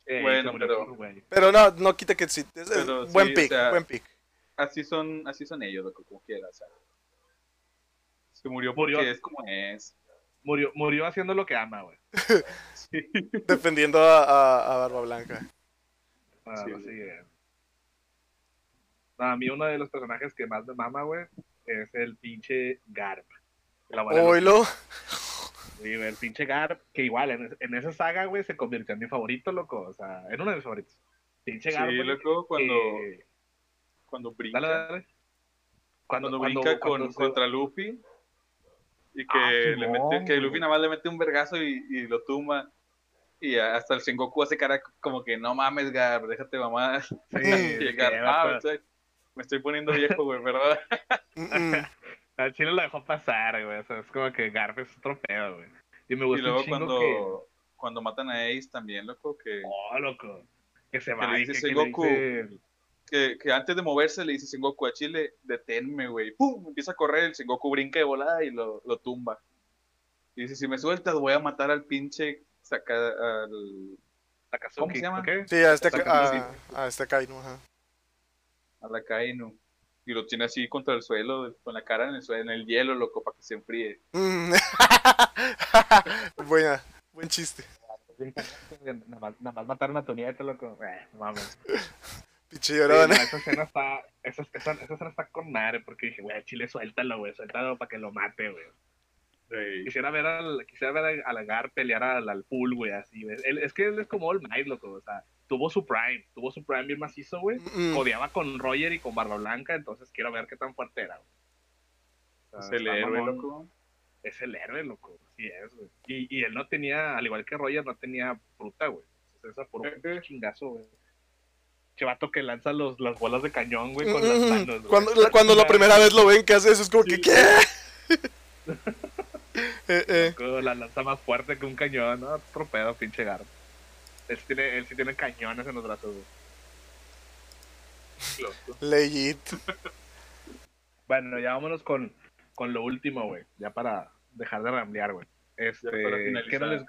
Eh, Bueno, se murió pero-. Pero no, no quita que sí. es- sí, buen o pick, sea, buen pick. Así son, así son ellos, loco, como quiera, o sea. Se murió porque Murió. es como es. Murió, murió haciendo lo que ama, güey. Sí. *laughs* Defendiendo a, a- a Barba Blanca. Ah, Sí. No, a mí uno de los personajes que más me mama, güey, es el pinche Garp. Oilo. *laughs* Sí, el pinche Garp, que igual en, en esa saga, güey, se convirtió en mi favorito, loco. O sea, en uno de mis favoritos. Pinche Garp. Sí, güey, loco, cuando, cuando brinca, Dale, dale. cuando, Cuando, brinca cuando con, se- contra Luffy y que, Ah, le mete, que. Luffy nada más le mete un vergazo y, y lo tumba. Y hasta el Sengoku hace cara como que no mames, Gar, déjate mamá. Sí, *laughs* y el Gar, ah, me estoy, me estoy poniendo viejo, güey, ¿verdad? *laughs* *laughs* Al chile lo dejó pasar, güey. O sea, es como que Garp es otro pedo, güey. Y me Y gusta luego cuando, que... cuando matan a Ace también, loco, que, Oh, loco. Que se Que va le que, que le dice- que, que antes de moverse le dice Sengoku a Chile, deténme, güey. ¡Pum! Empieza a correr, el Sengoku brinca de volada y lo, lo tumba. Y dice, si me sueltas voy a matar al pinche saca, al, Takazuki, ¿Cómo se llama? Sí, a este, a, a este Kaino, ajá. a la Kainu. Y lo tiene así contra el suelo, con la cara en el, suelo, en el hielo, loco, para que se enfríe. Mm. *laughs* Buena, buen chiste. Nada más, nada más mataron a tu nieto, loco. Eh, no *laughs* Pinche Sí, no, esa escena está, esa, esa, esa escena está con madre porque dije, güey, Chile, suéltalo, güey, suéltalo para que lo mate, güey. Quisiera ver al, quisiera ver a, a Lagar pelear al, al pool, güey, así, güey. Él- es que él es como All Might, loco, o sea, tuvo su prime, tuvo su prime bien macizo, güey. Mm, con Roger y con Barba Blanca, entonces quiero ver qué tan fuerte era, güey. O sea, Es el héroe, mamón. loco. Es el héroe, loco, así es, güey. Y, y él no tenía, al igual que Roger, no tenía fruta, güey. Entonces, esa puro Ujú. chingazo, güey. Chevato que lanza los, las bolas de cañón, güey, con Mm, las manos, güey. Cuando, la- cuando la primera vez lo ven que hace eso, es como que. ¿qué? *laughs* *laughs* eh, eh. La lanza más fuerte que un cañón, ¿no? Otro pedo, pinche Garp. Él sí tiene, él sí tiene cañones en los brazos, güey. Legit. *laughs* Bueno, ya vámonos con, con lo último, güey. Ya para dejar de ramblear, güey. Este, ¿qué, no les,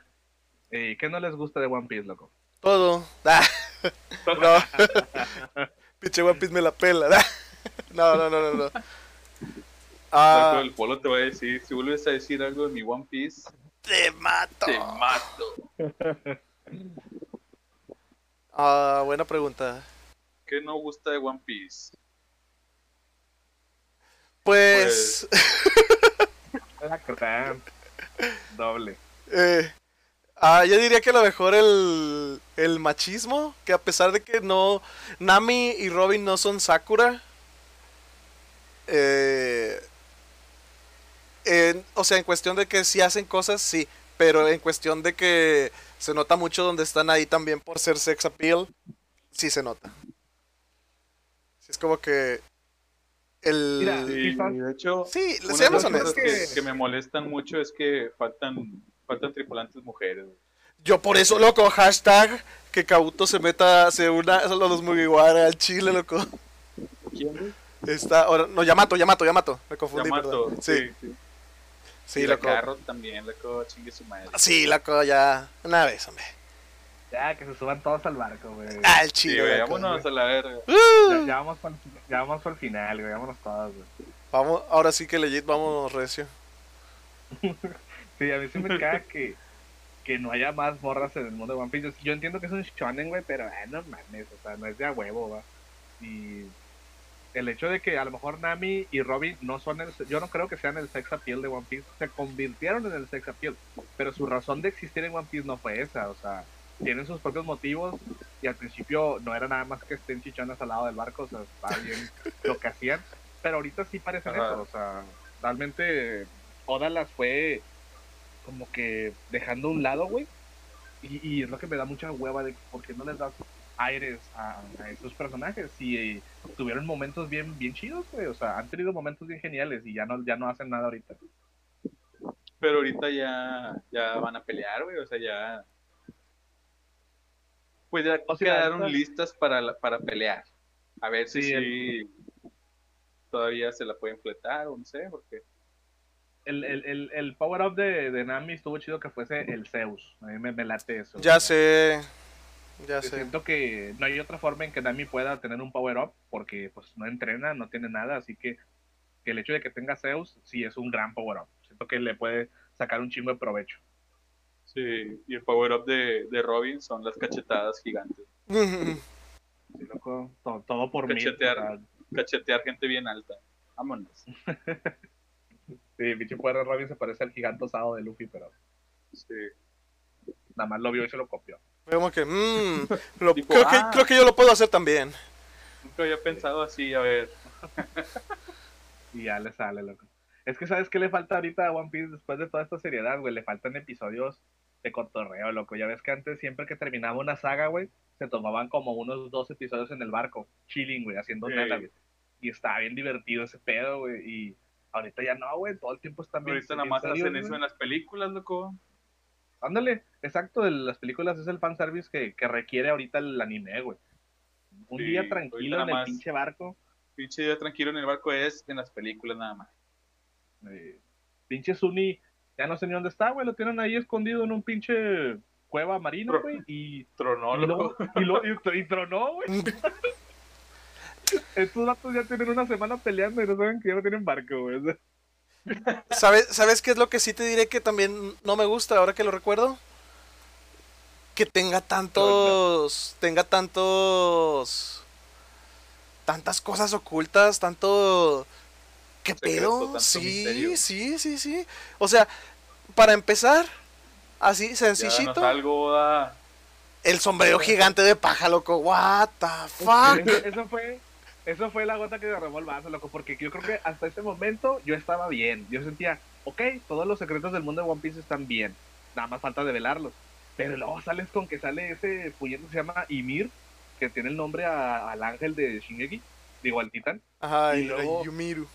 eh, ¿Qué no les gusta de One Piece, loco? Todo. Ah. *laughs* No. *laughs* Pinche One Piece me la pela. No, *laughs* no, no, no, no. Ah, el polo te va a decir, si vuelves a decir algo de mi One Piece, te mato. te mato. Ah, buena pregunta. ¿Qué no gusta de One Piece? Pues, La crán. Doble. eh, ah, yo diría que a lo mejor el, el machismo, que a pesar de que no, Nami y Robin no son Sakura, eh, en- o sea, en cuestión de que si hacen cosas, sí, pero en cuestión de que se nota mucho donde están ahí también por ser sex appeal, sí se nota. Sí, es como que el... Mira, Sí, de hecho, Sí, una de seamos las cosas honestos. que, que me molestan mucho es que faltan, faltan tripulantes mujeres. güey. Yo por eso, loco, hashtag que Kabuto se meta, se una solo los Mugiwara al chile, loco. ¿Quién, güey? Está, ahora, no, Yamato, Yamato, Yamato. Me confundí, Yamato, perdón. sí, Sí, sí. sí, y la loco. Carrot también, loco, chingue su madre. Sí, loco, ya. Una vez, hombre. Ya, que se suban todos al barco, güey. Ah, el Sí, chile. güey, loco, vámonos a la verga. Ya, Uh, ya vamos para ya vamos para el final, güey. Vámonos todos, güey. Vamos, ahora sí que legit, vamos recio. *laughs* Sí, a mí sí me caga *laughs* que, que no haya más morras en el mundo de One Piece. Yo entiendo que es un shonen, güey, pero ah, no mames, o sea, no es de a huevo, va. Y el hecho de que a lo mejor Nami y Robin no son el, yo no creo que sean el sex appeal de One Piece, se convirtieron en el sex appeal, pero su razón de existir en One Piece no fue esa, o sea, tienen sus propios motivos y al principio no era nada más que estén chichonas al lado del barco, o sea, estaba bien *laughs* lo que hacían, pero ahorita sí parecen Ajá. eso, o sea, realmente Oda las fue como que dejando a un lado, güey. Y, y es lo que me da mucha hueva de por qué no les das aires a, a esos personajes. Y eh, tuvieron momentos bien, bien chidos, güey. O sea, han tenido momentos bien geniales y ya no, ya no hacen nada ahorita. Pero ahorita ya, ya van a pelear, güey, o sea, ya... Pues ya O sea, quedaron ahorita- listas para, la- para pelear. A ver si Sí, sí, todavía se la pueden fletar o no sé, porque... El, el, el, el power up de, de Nami estuvo chido que fuese el Zeus. A mí me, me late eso. Ya sé. Ya sé. Siento que no hay otra forma en que Nami pueda tener un power up porque pues no entrena, no tiene nada, así que, que el hecho de que tenga Zeus sí es un gran power up. Siento que le puede sacar un chingo de provecho. Sí, y el power-up de, de Robin son las cachetadas gigantes. Sí, loco, todo, todo por mí. Cachetear. sea, Cachetear gente bien alta. Vámonos. *laughs* Sí, pinche poder de Robin se parece al gigante osado de Luffy, pero Sí. nada más lo vio y se lo copió. Como que, mmm, *laughs* lo- Tipo, creo, que, ah. creo que yo lo puedo hacer también. Nunca había pensado así, a ver. *laughs* Y ya le sale, loco. Es que, ¿sabes qué le falta ahorita a One Piece después de toda esta seriedad, güey? Le faltan episodios de cotorreo, loco. Ya ves que antes, siempre que terminaba una saga, güey, se tomaban como unos dos episodios en el barco, chilling, güey, haciendo Sí. nada, güey. Y estaba bien divertido ese pedo, güey. Y ahorita ya no, güey, todo el tiempo están bien. Ahorita nada más hacen güey. eso en las películas, loco. Ándale, exacto, de las películas es el fanservice que, que requiere ahorita el anime, güey. Un Sí, día tranquilo en el más. pinche barco. Pinche día tranquilo en el barco es en las películas nada más. eh, pinche Sunny, ya no sé ni dónde está, güey, lo tienen ahí escondido en un pinche cueva marino, Pro- güey, y, Tronó, y, loco. luego- y, lo- y y tronó, güey. *laughs* Estos datos ya tienen una semana peleando y no saben que ya no tienen barco, güey. ¿Sabes, ¿Sabes qué es lo que sí te diré que también no me gusta ahora que lo recuerdo? Que tenga tantos. Tenga tantos. Tantas cosas ocultas, tanto. ¿Qué Secreto, pedo? Sí, misterio. sí, sí, sí. O sea, para empezar, así sencillito, algo, el sombrero gigante de paja, loco. What the fuck? eso fue eso fue la gota que derramó el vaso, loco, porque yo creo que hasta ese momento yo estaba bien. Yo sentía, ok, todos los secretos del mundo de One Piece están bien. Nada más falta develarlos. Pero luego sales con que sale ese puñete que se llama Ymir, que tiene el nombre a- al ángel de Shingeki, digo al titán. Ajá, Y y luego- Yumiru.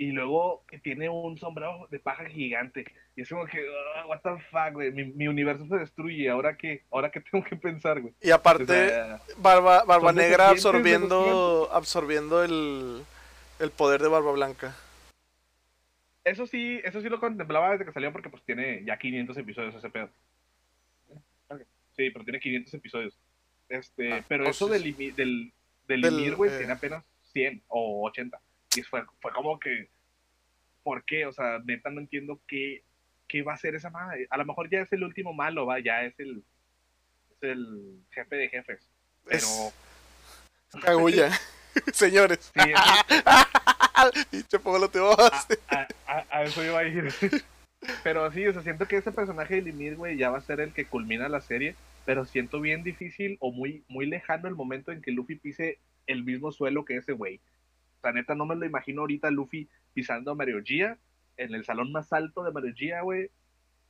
Y luego que tiene un sombrero de paja gigante. Y es como que, ah, what the fuck, güey. Mi, mi universo se destruye. ¿Ahora qué? ¿Ahora qué tengo que pensar, güey? Y O aparte, sea, Barba, Barba Negra absorbiendo, absorbiendo el, el poder de Barba Blanca. eso sí, eso sí lo contemplaba desde que salió porque pues tiene ya 500 episodios ese pedo. Sí, pero tiene 500 episodios. Este, Ah, pero oh, eso sí, del, sí. Del, del Del, Ymir, güey, eh, tiene apenas 100 o 80. Y fue, fue como que, ¿por qué? O sea, neta no entiendo qué, qué va a hacer esa madre. A lo mejor ya es el último malo, va, ya es el, es el jefe de jefes. Pero, Es- *laughs* Kaguya. *laughs* Señores. sí, *laughs* Pinche te vas. a, a- a eso iba a ir. Pero sí, o sea, siento que ese personaje de Limir, güey, ya va a ser el que culmina la serie. Pero siento bien difícil o muy, muy lejano el momento en que Luffy pise el mismo suelo que ese güey. Sea, neta, no me lo imagino ahorita Luffy pisando a Mario Gia en el salón más alto de Mario Gia, güey.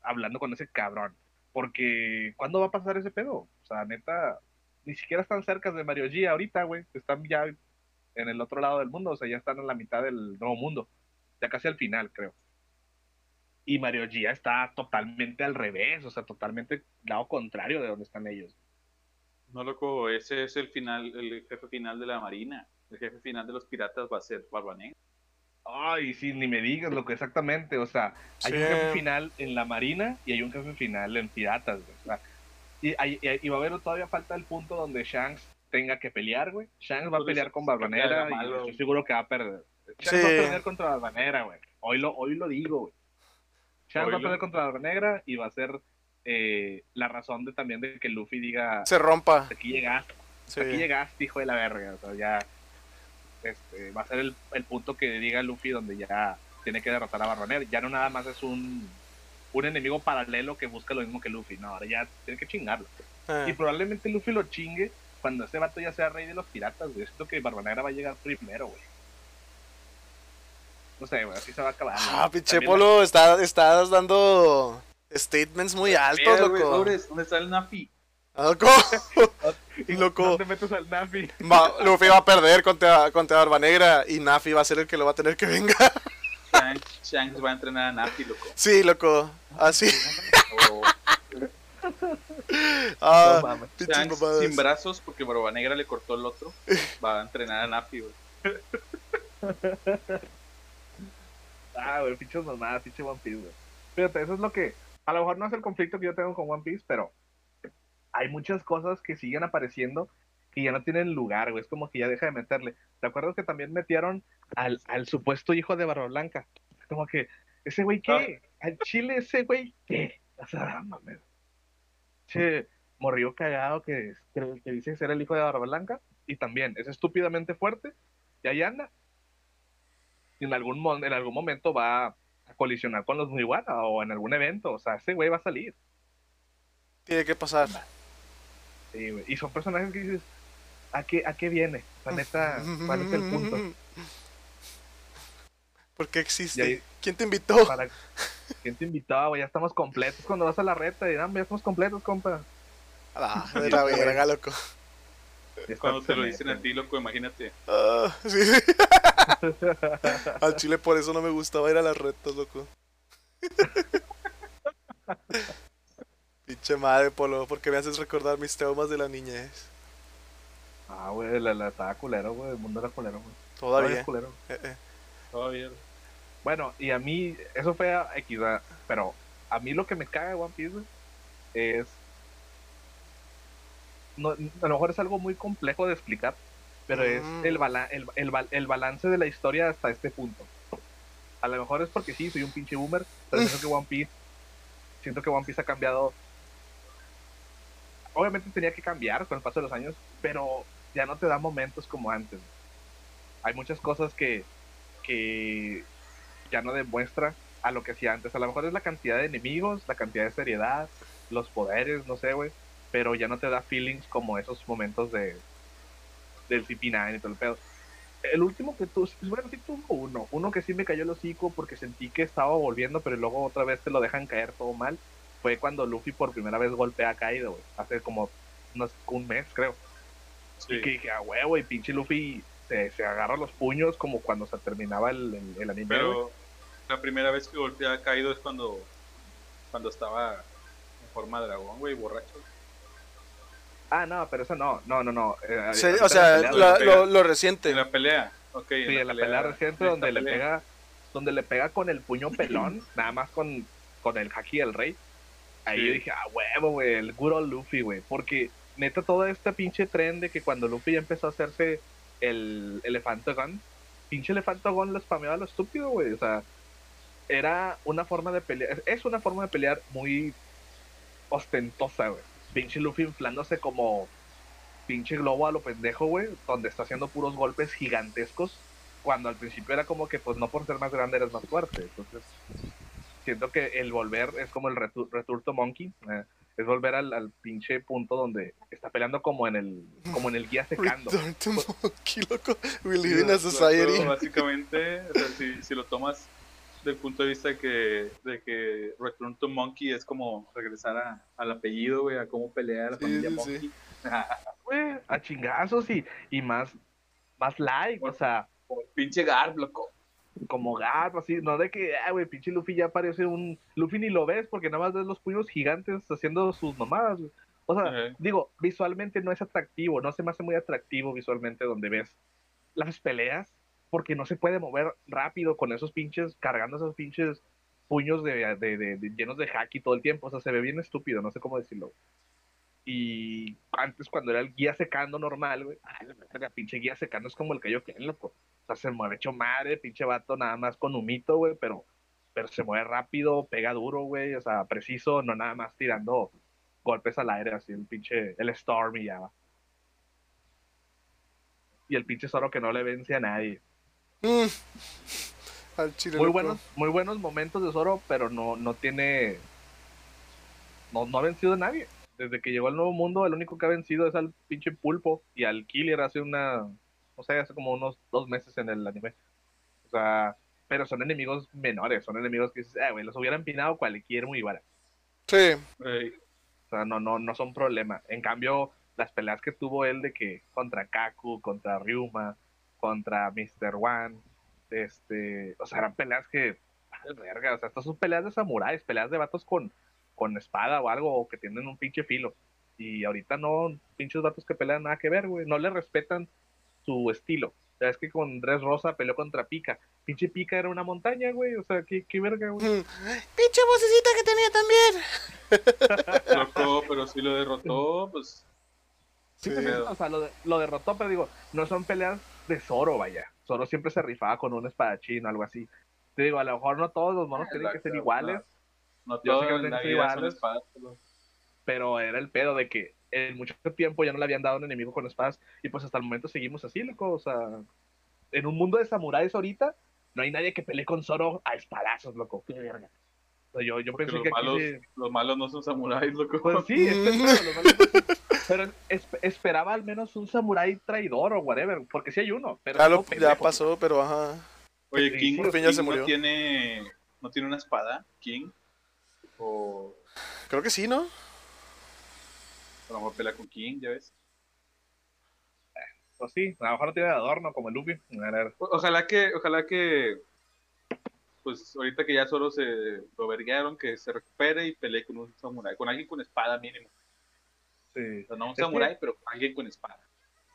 hablando con ese cabrón. Porque, ¿cuándo va a pasar ese pedo? O sea, neta, ni siquiera están cerca de Mario G ahorita, güey. Están ya en el otro lado del mundo, o sea, ya están en la mitad del nuevo mundo. Ya casi al final, creo. Y Mario G ya está totalmente al revés, o sea, totalmente lado contrario de donde están ellos. No, loco, ese es el final, el jefe final de la Marina. El jefe final de los piratas va a ser Barba Negra. Ay, sí, ni me digas lo que exactamente, o sea, hay un jefe final en la Marina y hay un jefe final en Piratas, güey. O sea, y, hay- y- y va a haber todavía falta el punto donde Shanks tenga que pelear, güey. Shanks va a pelear con que Barba haga Negra y estoy seguro que va a perder. Shanks Sí. va a perder contra Barba Negra, güey. Hoy lo, hoy lo digo, güey. Shanks va a perder contra Barba Negra y va a ser eh, la razón de también de que Luffy diga, Se rompa. aquí llegaste. Sí. Aquí llegaste, hijo de la verga. O sea, ya este, va a ser el, el punto que diga Luffy donde ya tiene que derrotar a Barbaner. Ya no nada más es un, un enemigo paralelo que busca lo mismo que Luffy. No, ahora ya tiene que chingarlo. Y Eh, probablemente Luffy lo chingue cuando ese vato ya sea rey de los piratas. Güey. Siento que Barbanegra va a llegar primero, güey. No sé, güey, así se va a acabar. Ah, ¿no? pinche Polo, está- estás dando statements muy altos, Mira, güey, ¿Dónde está Nafi? Ah, *laughs* Loco. ¿Dónde metes al Nafi? Luffy va a perder contra, contra Barba Negra y Nafi va a ser el que lo va a tener que vengar. Shanks, Shanks va a entrenar a Nafi, loco. Sí, loco. Así. *laughs* Ah, No Shanks sin brazos porque Barba Negra le cortó el otro. *laughs* Va a entrenar a Nafi, güey. Ah, güey, pinches mamadas, pinche One Piece, güey. Fíjate, eso es lo que. A lo mejor no es el conflicto que yo tengo con One Piece, pero hay muchas cosas que siguen apareciendo que ya no tienen lugar, güey. Es como que ya deja de meterle. ¿Te acuerdas que también metieron al, al supuesto hijo de Barba Blanca? Como que, ¿ese güey qué? ¿Al chile ese güey qué? O sea, mames. Che, morrió cagado que, que, que dice ser el hijo de Barba Blanca. Y también es estúpidamente fuerte. Y ahí anda y en algún, en algún momento va a colisionar con los Mugiwara o en algún evento. O sea, ese güey va a salir. Tiene que pasar. Sí, güey. Y son personajes que dices, ¿a qué, a qué viene? La neta, ¿cuál es el punto? *laughs* ¿Por qué existe? ahí- ¿Quién te invitó? Para... ¿Quién te invitaba, güey? Ya estamos completos. Cuando vas a la reta, dirán, ya estamos completos, compa. Ah, *laughs* de la verga, loco. Cuando te lo dicen a ti, loco, imagínate. Ah, sí. *laughs* Al chile por eso no me gustaba ir a las retas, loco. Pinche madre, Polo, porque me haces recordar mis traumas de la niñez. Ah, güey, la, la estaba culero, güey. El mundo era culero, güey. es Todavía. culero. Eh, eh. Todavía. Bueno, y a mí, eso fue a pero a mí lo que me caga de One Piece güey, es. No, a lo mejor es algo muy complejo de explicar, pero es Mm. el, bala- el, el, bal- el balance de la historia hasta este punto. A lo mejor es porque sí, soy un pinche boomer, pero siento que One Piece. Siento que One Piece ha cambiado. Obviamente tenía que cambiar con el paso de los años, pero ya no te da momentos como antes. Hay muchas cosas que, que ya no demuestra a lo que hacía antes. A lo mejor es la cantidad de enemigos, la cantidad de seriedad, los poderes, no sé, güey. Pero ya no te da feelings como esos momentos de del CP9 y todo el pedo. El último que tú, bueno, sí tuvo uno. Uno que sí me cayó el hocico porque sentí que estaba volviendo, pero luego otra vez te lo dejan caer todo mal. Fue cuando Luffy por primera vez golpea a Kaido, güey. Hace como unos, un mes, creo. Y que dije, ah, huevo, y pinche Luffy se, se agarra los puños como cuando se terminaba el, el, el anime. Pero la primera vez que golpea a Kaido es cuando, cuando estaba en forma de dragón, güey, borracho. Ah, no, pero eso no, no, no, no. eh, Sí, ahorita o sea, pelea, la- lo, lo reciente. En la pelea. Ok, sí, en la pelea reciente en donde le pega, donde le pega con el puño pelón, nada más con, con el haki del rey. Ahí Sí. yo dije, ah, huevo, güey, el good old Luffy, güey. Porque neta, todo este pinche tren de que cuando Luffy ya empezó a hacerse el Elefanto Gun, pinche Elefanto Gun lo spameaba a lo estúpido, güey. O sea, era una forma de pelear, es una forma de pelear muy ostentosa, güey. Pinche Luffy inflándose como pinche globo a lo pendejo, güey, donde está haciendo puros golpes gigantescos, cuando al principio era como que, pues no por ser más grande eres más fuerte. Entonces, siento que el volver es como el retu- Return to Monkey, eh, es volver al, al pinche punto donde está peleando como en el, como en el guía secando. Return to monkey, loco. We live in a society. Básicamente, o sea, si, si lo tomas del punto de vista de que, de que Return to Monkey es como regresar a, al apellido, güey, a cómo pelear a la Sí, familia sí, Monkey. *laughs* sí. A chingazos y, y más, más like, o sea, pinche Garb, loco. Como gato, así, no de que, ah, güey, pinche Luffy ya parece un. Luffy ni lo ves porque nada más ves los puños gigantes haciendo sus mamadas, güey. O sea, digo, visualmente no es atractivo, no se me hace muy atractivo visualmente donde ves las peleas, porque no se puede mover rápido con esos pinches, cargando esos pinches puños de, de- de- de- llenos de haki todo el tiempo, o sea, se ve bien estúpido, no sé cómo decirlo. Y antes cuando era el guía secando normal, güey, ay, la verga, pinche guía secando es como el que yo loco. O sea, se mueve hecho madre, pinche vato nada más con humito, güey, pero, pero se mueve rápido, pega duro, güey, o sea, preciso, no nada más tirando golpes al aire, así el pinche, el Storm y ya va. Y el pinche Zoro que no le vence a nadie. Mm. Al chile Muy loco. buenos, muy buenos momentos de Zoro, pero no, no tiene. No, no ha vencido a nadie. Desde que llegó al nuevo mundo, el único que ha vencido es al pinche pulpo y al killer hace una. No sé, hace como unos dos meses en el anime. O sea, pero son enemigos menores, son enemigos que dices, eh, güey, los hubiera empinado cualquier muy vara. Sí. O sea, no, no, no son problema. En cambio, las peleas que tuvo él de que contra Kaku, contra Ryuma, contra Mr. One, este, o sea, eran peleas que, verga, o sea, estas son peleas de samuráis, peleas de vatos con, con espada o algo, o que tienen un pinche filo. Y ahorita no, pinches vatos que pelean nada que ver, güey, no le respetan su estilo. O sea, es que con Dres Rosa peleó contra Pika. Pinche Pika era una montaña, güey, o sea, qué, qué verga, güey. Mm. Pinche vocecita que tenía también. *laughs* loco, pero si lo derrotó, pues. Sí, o sea, lo, de- lo derrotó, pero digo, no son peleas de Zoro, vaya. Zoro siempre se rifaba con un espadachín o algo así. Te digo, a lo mejor no todos los monos tienen que ser iguales, No Yo sé todo que no en tienen que ser iguales. pero era el pedo de que en mucho tiempo ya no le habían dado un enemigo con espadas y pues hasta el momento seguimos así, loco. O sea, en un mundo de samuráis ahorita, no hay nadie que pelee con Zoro a espadazos, loco. Qué verga. O sea, yo, yo pensé los que malos, los malos no son samuráis, loco. Pues sí, este es los malos- pero es- esperaba al menos un samurái traidor o whatever, porque sí hay uno, pero no lo- ya pasó, pero ajá. Oye, King, sí, por fin ya King se murió. no tiene, no tiene una espada, King. O Creo que sí, ¿no? A lo mejor pelea con King, ya ves. Pues sí, a lo mejor no tiene adorno como el Luffy. O- Ojalá que, ojalá que, pues ahorita que ya solo se lo verguearon, que se recupere y pelee con un samurái, con alguien con espada mínimo. sí. O sea, no un que- samurái, pero alguien con espada.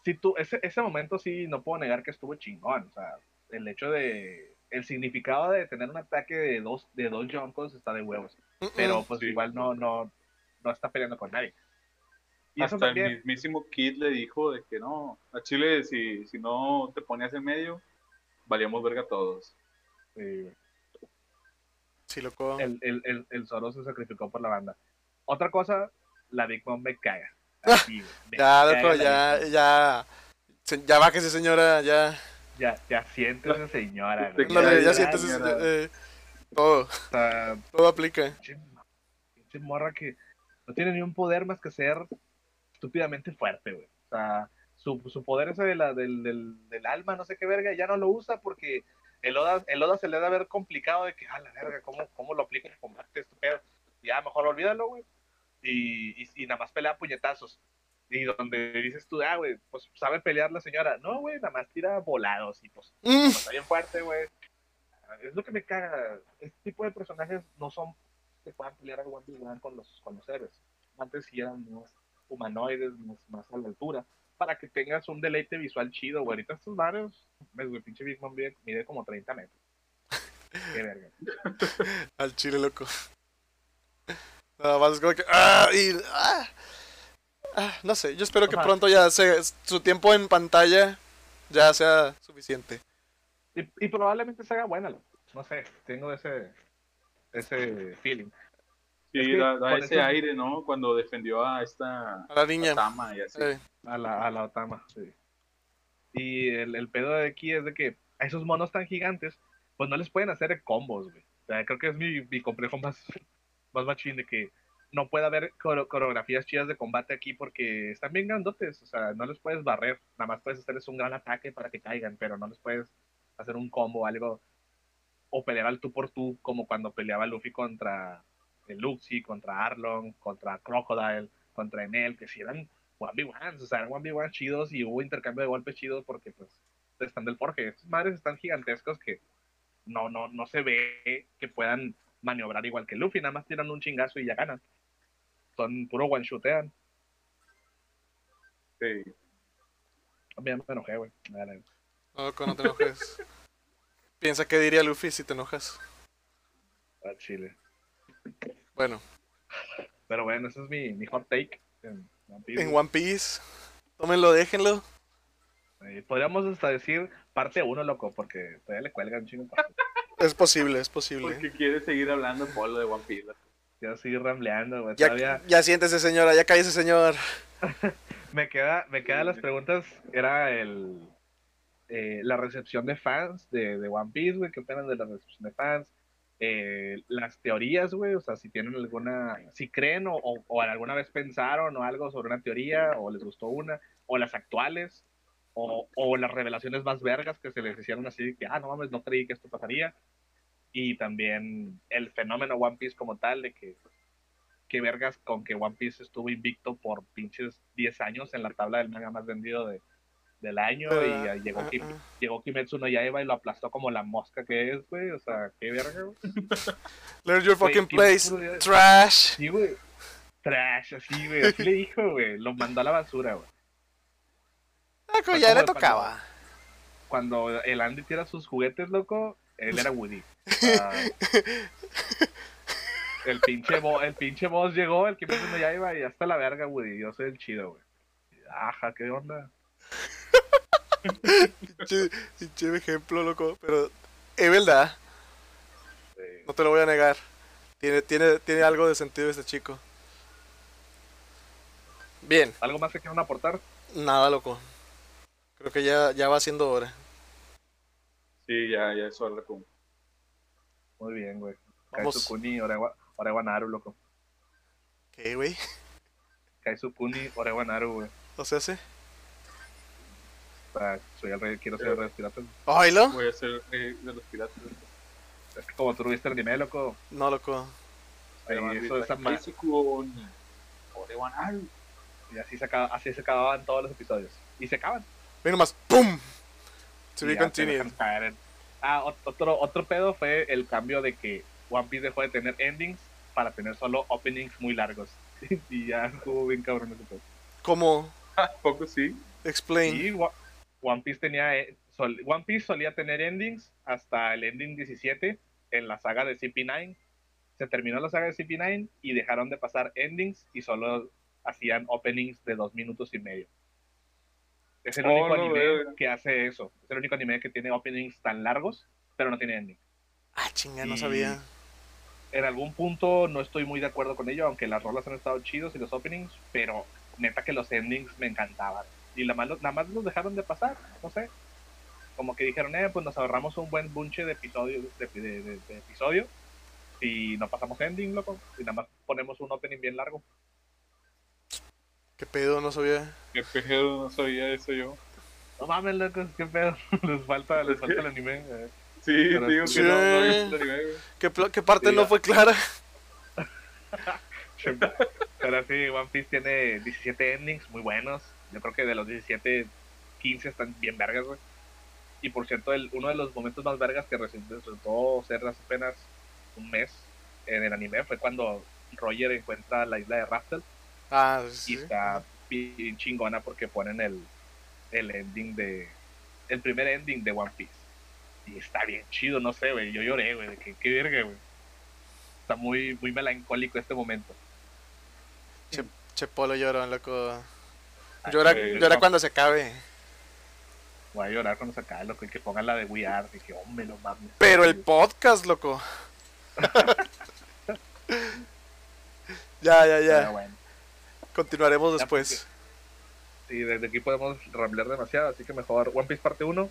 Sí, tú, ese, ese momento sí no puedo negar que estuvo chingón. O sea, el hecho de. El significado de tener un ataque de dos, de dos Jonkos está de huevos. Pero pues Sí. igual no, no, no está peleando con nadie. Y eso Hasta el mismísimo Kid le dijo de que no, a Chile si, si no te ponías en medio, valíamos verga todos. sí, Sí, loco. el, el, el, el Zoro se sacrificó por la banda. Otra cosa, la Big Mom me caga. *laughs* Así, me Ya, caga loco, ya, ya. Ya bájese, señora, ya. Ya, ya siéntese, señora. Ándale, ya ya, siéntese. señora. eh, todo, O sea, todo aplica. pinche morra que no tiene ni un poder más que ser estúpidamente fuerte, güey. O sea, su, su poder ese de la, del, del, del alma, no sé qué verga, ya no lo usa porque el Oda, el Oda se le da a ver complicado de que, ah, la verga, ¿cómo, cómo lo aplica en combate pedo? Ya, mejor olvídalo, güey. Y, y, y nada más pelea a puñetazos. Y donde dices tú, ah, güey, pues sabe pelear la señora. No, güey, nada más tira volados y pues Mm, está bien fuerte, güey. Es lo que me caga. Este tipo de personajes no son que puedan pelear al one one con los, con los héroes. Antes sí eran más humanoides, más, más a la altura. Para que tengas un deleite visual chido, güey. Ahorita estos varios, ves, güey, pinche Big Mom mide, mide como 30 metros. Qué verga. *laughs* al chile, loco. Nada más es como que. ¡Ah! Y, ah, ah, no sé, yo espero que Ajá. pronto ya se, su tiempo en pantalla ya sea suficiente. Y, y probablemente se haga buena, loco. no sé, tengo ese, ese feeling. Sí, Es que da, ese eso- aire, ¿no? Cuando defendió a esta A la niña. Tama y así. Eh, A la, a la Otama, sí. Y el, el pedo de aquí es de que a esos monos tan gigantes, pues no les pueden hacer combos, güey. O sea, creo que es mi, mi complejo más, *laughs* más machín de que no puede haber core- coreografías chidas de combate aquí porque están bien grandotes. O sea, no les puedes barrer. Nada más puedes hacerles un gran ataque para que caigan, pero no les puedes hacer un combo o algo. o pelear al tú por tú, como cuando peleaba Luffy contra el Luxi, contra Arlong, contra Crocodile, contra Enel, que si eran 1v1, o sea, eran 1v1 chidos y hubo intercambio de golpes chidos porque pues están del Forge. Estos madres están gigantescos que no, no, no se ve que puedan maniobrar igual que Luffy, nada más tiran un chingazo y ya ganan. Son puro one shootean. Sí. También me enojé, güey. No, no te enojes. Piensa qué diría Luffy si te enojas. A Chile. Bueno, Pero bueno, ese es mi, mi hot take. En One Piece. en One Piece. Tómenlo, déjenlo. Eh, podríamos hasta decir parte 1, loco, porque todavía le cuelgan chingo. parte. *laughs* Es posible, es posible. Porque quiere seguir hablando Polo de One Piece. Quiero seguir rambleando, güey. Todavía Ya, ya siéntese, señora, ya cállese, señor. *laughs* me queda, me quedan las preguntas. Era el eh, la recepción de fans de, de One Piece, güey. ¿Qué opinan de la recepción de fans? Eh, las teorías, güey. O sea, si tienen alguna, si creen o, o, alguna vez pensaron o algo sobre una teoría o les gustó una, o las actuales. O, o las revelaciones más vergas que se les hicieron así que, ah, no mames, no creí que esto pasaría. Y también el fenómeno One Piece como tal, de que, que vergas con que One Piece estuvo invicto por pinches 10 años en la tabla del manga más vendido de, del año. y Ah, llegó, ah, Kim- ah. llegó Kimetsu no Yaiba y lo aplastó como la mosca que es, güey. O sea, qué verga, güey. *laughs* Learn your fucking ¿quién place. Trash. Sí, güey. Trash, así, güey. Así le dijo, güey. Lo mandó a la basura, güey. Ah, ya le tocaba. Cuando el Andy tira sus juguetes, loco, él era Woody. *laughs* El pinche bo- el pinche boss llegó, el que no ya iba y hasta la verga, Woody. Yo soy el chido, güey. Ajá, ¿qué onda? Pinche ejemplo, loco. Pero es verdad, no te lo voy a negar. Tiene, tiene, tiene algo de sentido este chico. Bien, ¿Algo más que quieran aportar? nada, loco. Creo que ya, ya va siendo hora. Sí, ya, ya es hora como. Muy bien, güey. Orewa, Orewanaru, loco. ¿Qué, güey? Kaizukuni, Orewanaru, güey. ¿O sea, sí? Sea, soy el rey, quiero ser el rey de los piratas. ¿Oílo? Voy a ser eh, de los piratas. Es que como tú viste el anime, loco. No, loco. Ahí, eso, ma- y así se, acaba- así se acababan todos los episodios. Y se acaban. Ven nomás. ¡Pum! To be continued. Ah, ot- otro, otro pedo fue el cambio de que One Piece dejó de tener endings para tener solo openings muy largos. *laughs* y ya estuvo bien cabrón ese pedo. ¿Cómo? *laughs* Poco sí. Explain. One Piece tenía eh, sol- One Piece solía tener endings hasta el ending 17 en la saga de CP9. Se terminó la saga de CP9 y dejaron de pasar endings y solo hacían openings de dos minutos y medio. Es el Oh, único no, anime que hace eso. Es el único anime que tiene openings tan largos, pero no tiene ending. Ah, chinga, no Y- sabía. En algún punto no estoy muy de acuerdo con ello, aunque las rolas han estado chidos y los openings, pero neta que los endings me encantaban. Y nada más, los- nada más los dejaron de pasar, no sé. Como que dijeron, eh, pues nos ahorramos un buen bunche de episodios, de, de- de- de episodio, y no pasamos ending, loco, y nada más ponemos un opening bien largo. ¿Qué pedo? No sabía. Qué pedo, no sabía eso yo. No mames, locos, qué pedo, *laughs* les falta, les falta el anime. eh. Sí, Pero te digo sí. que no, no he visto el anime, güey. ¿Qué, qué parte Sí, no ya. fue clara? *laughs* Pero sí, One Piece tiene 17 endings muy buenos. Yo creo que de los 17, 15 están bien vergas, güey. Y por cierto, el, uno de los momentos más vergas que resultó ser hace apenas un mes en el anime fue cuando Roger encuentra la isla de Raftel Ah, y sí. está bien chingona porque ponen el, el ending de. El primer ending de One Piece. Y está bien chido, no sé, güey. Yo lloré, güey. que qué verga, güey. Está muy, muy melancólico este momento. Che, Polo lloró, loco. Llora, güey, llora no. cuando se acabe. Voy a llorar cuando se acabe, loco, y que pongan la de We Are, y que, hombre, no mames. Pero el podcast, loco. *laughs* ya, ya, ya. bueno, Continuaremos Ya, después. sí, desde aquí podemos ramblear demasiado, así que mejor One Piece parte 1.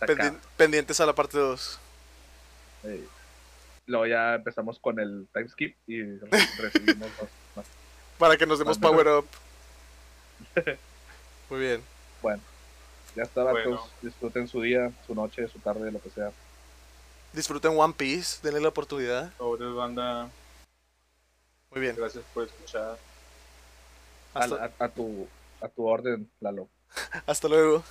Pendi- pendientes a la parte 2. Luego ya empezamos con el time skip y re- recibimos *laughs* más, más. Para que nos demos power up. *laughs* Muy bien. Bueno, ya está. Bueno. Disfruten su día, su noche, su tarde, lo que sea. Disfruten One Piece, denle la oportunidad. Sobre banda, Muy bien. gracias por escuchar. Hasta, A, a- a tu, a tu orden, Lalo. *laughs* hasta luego.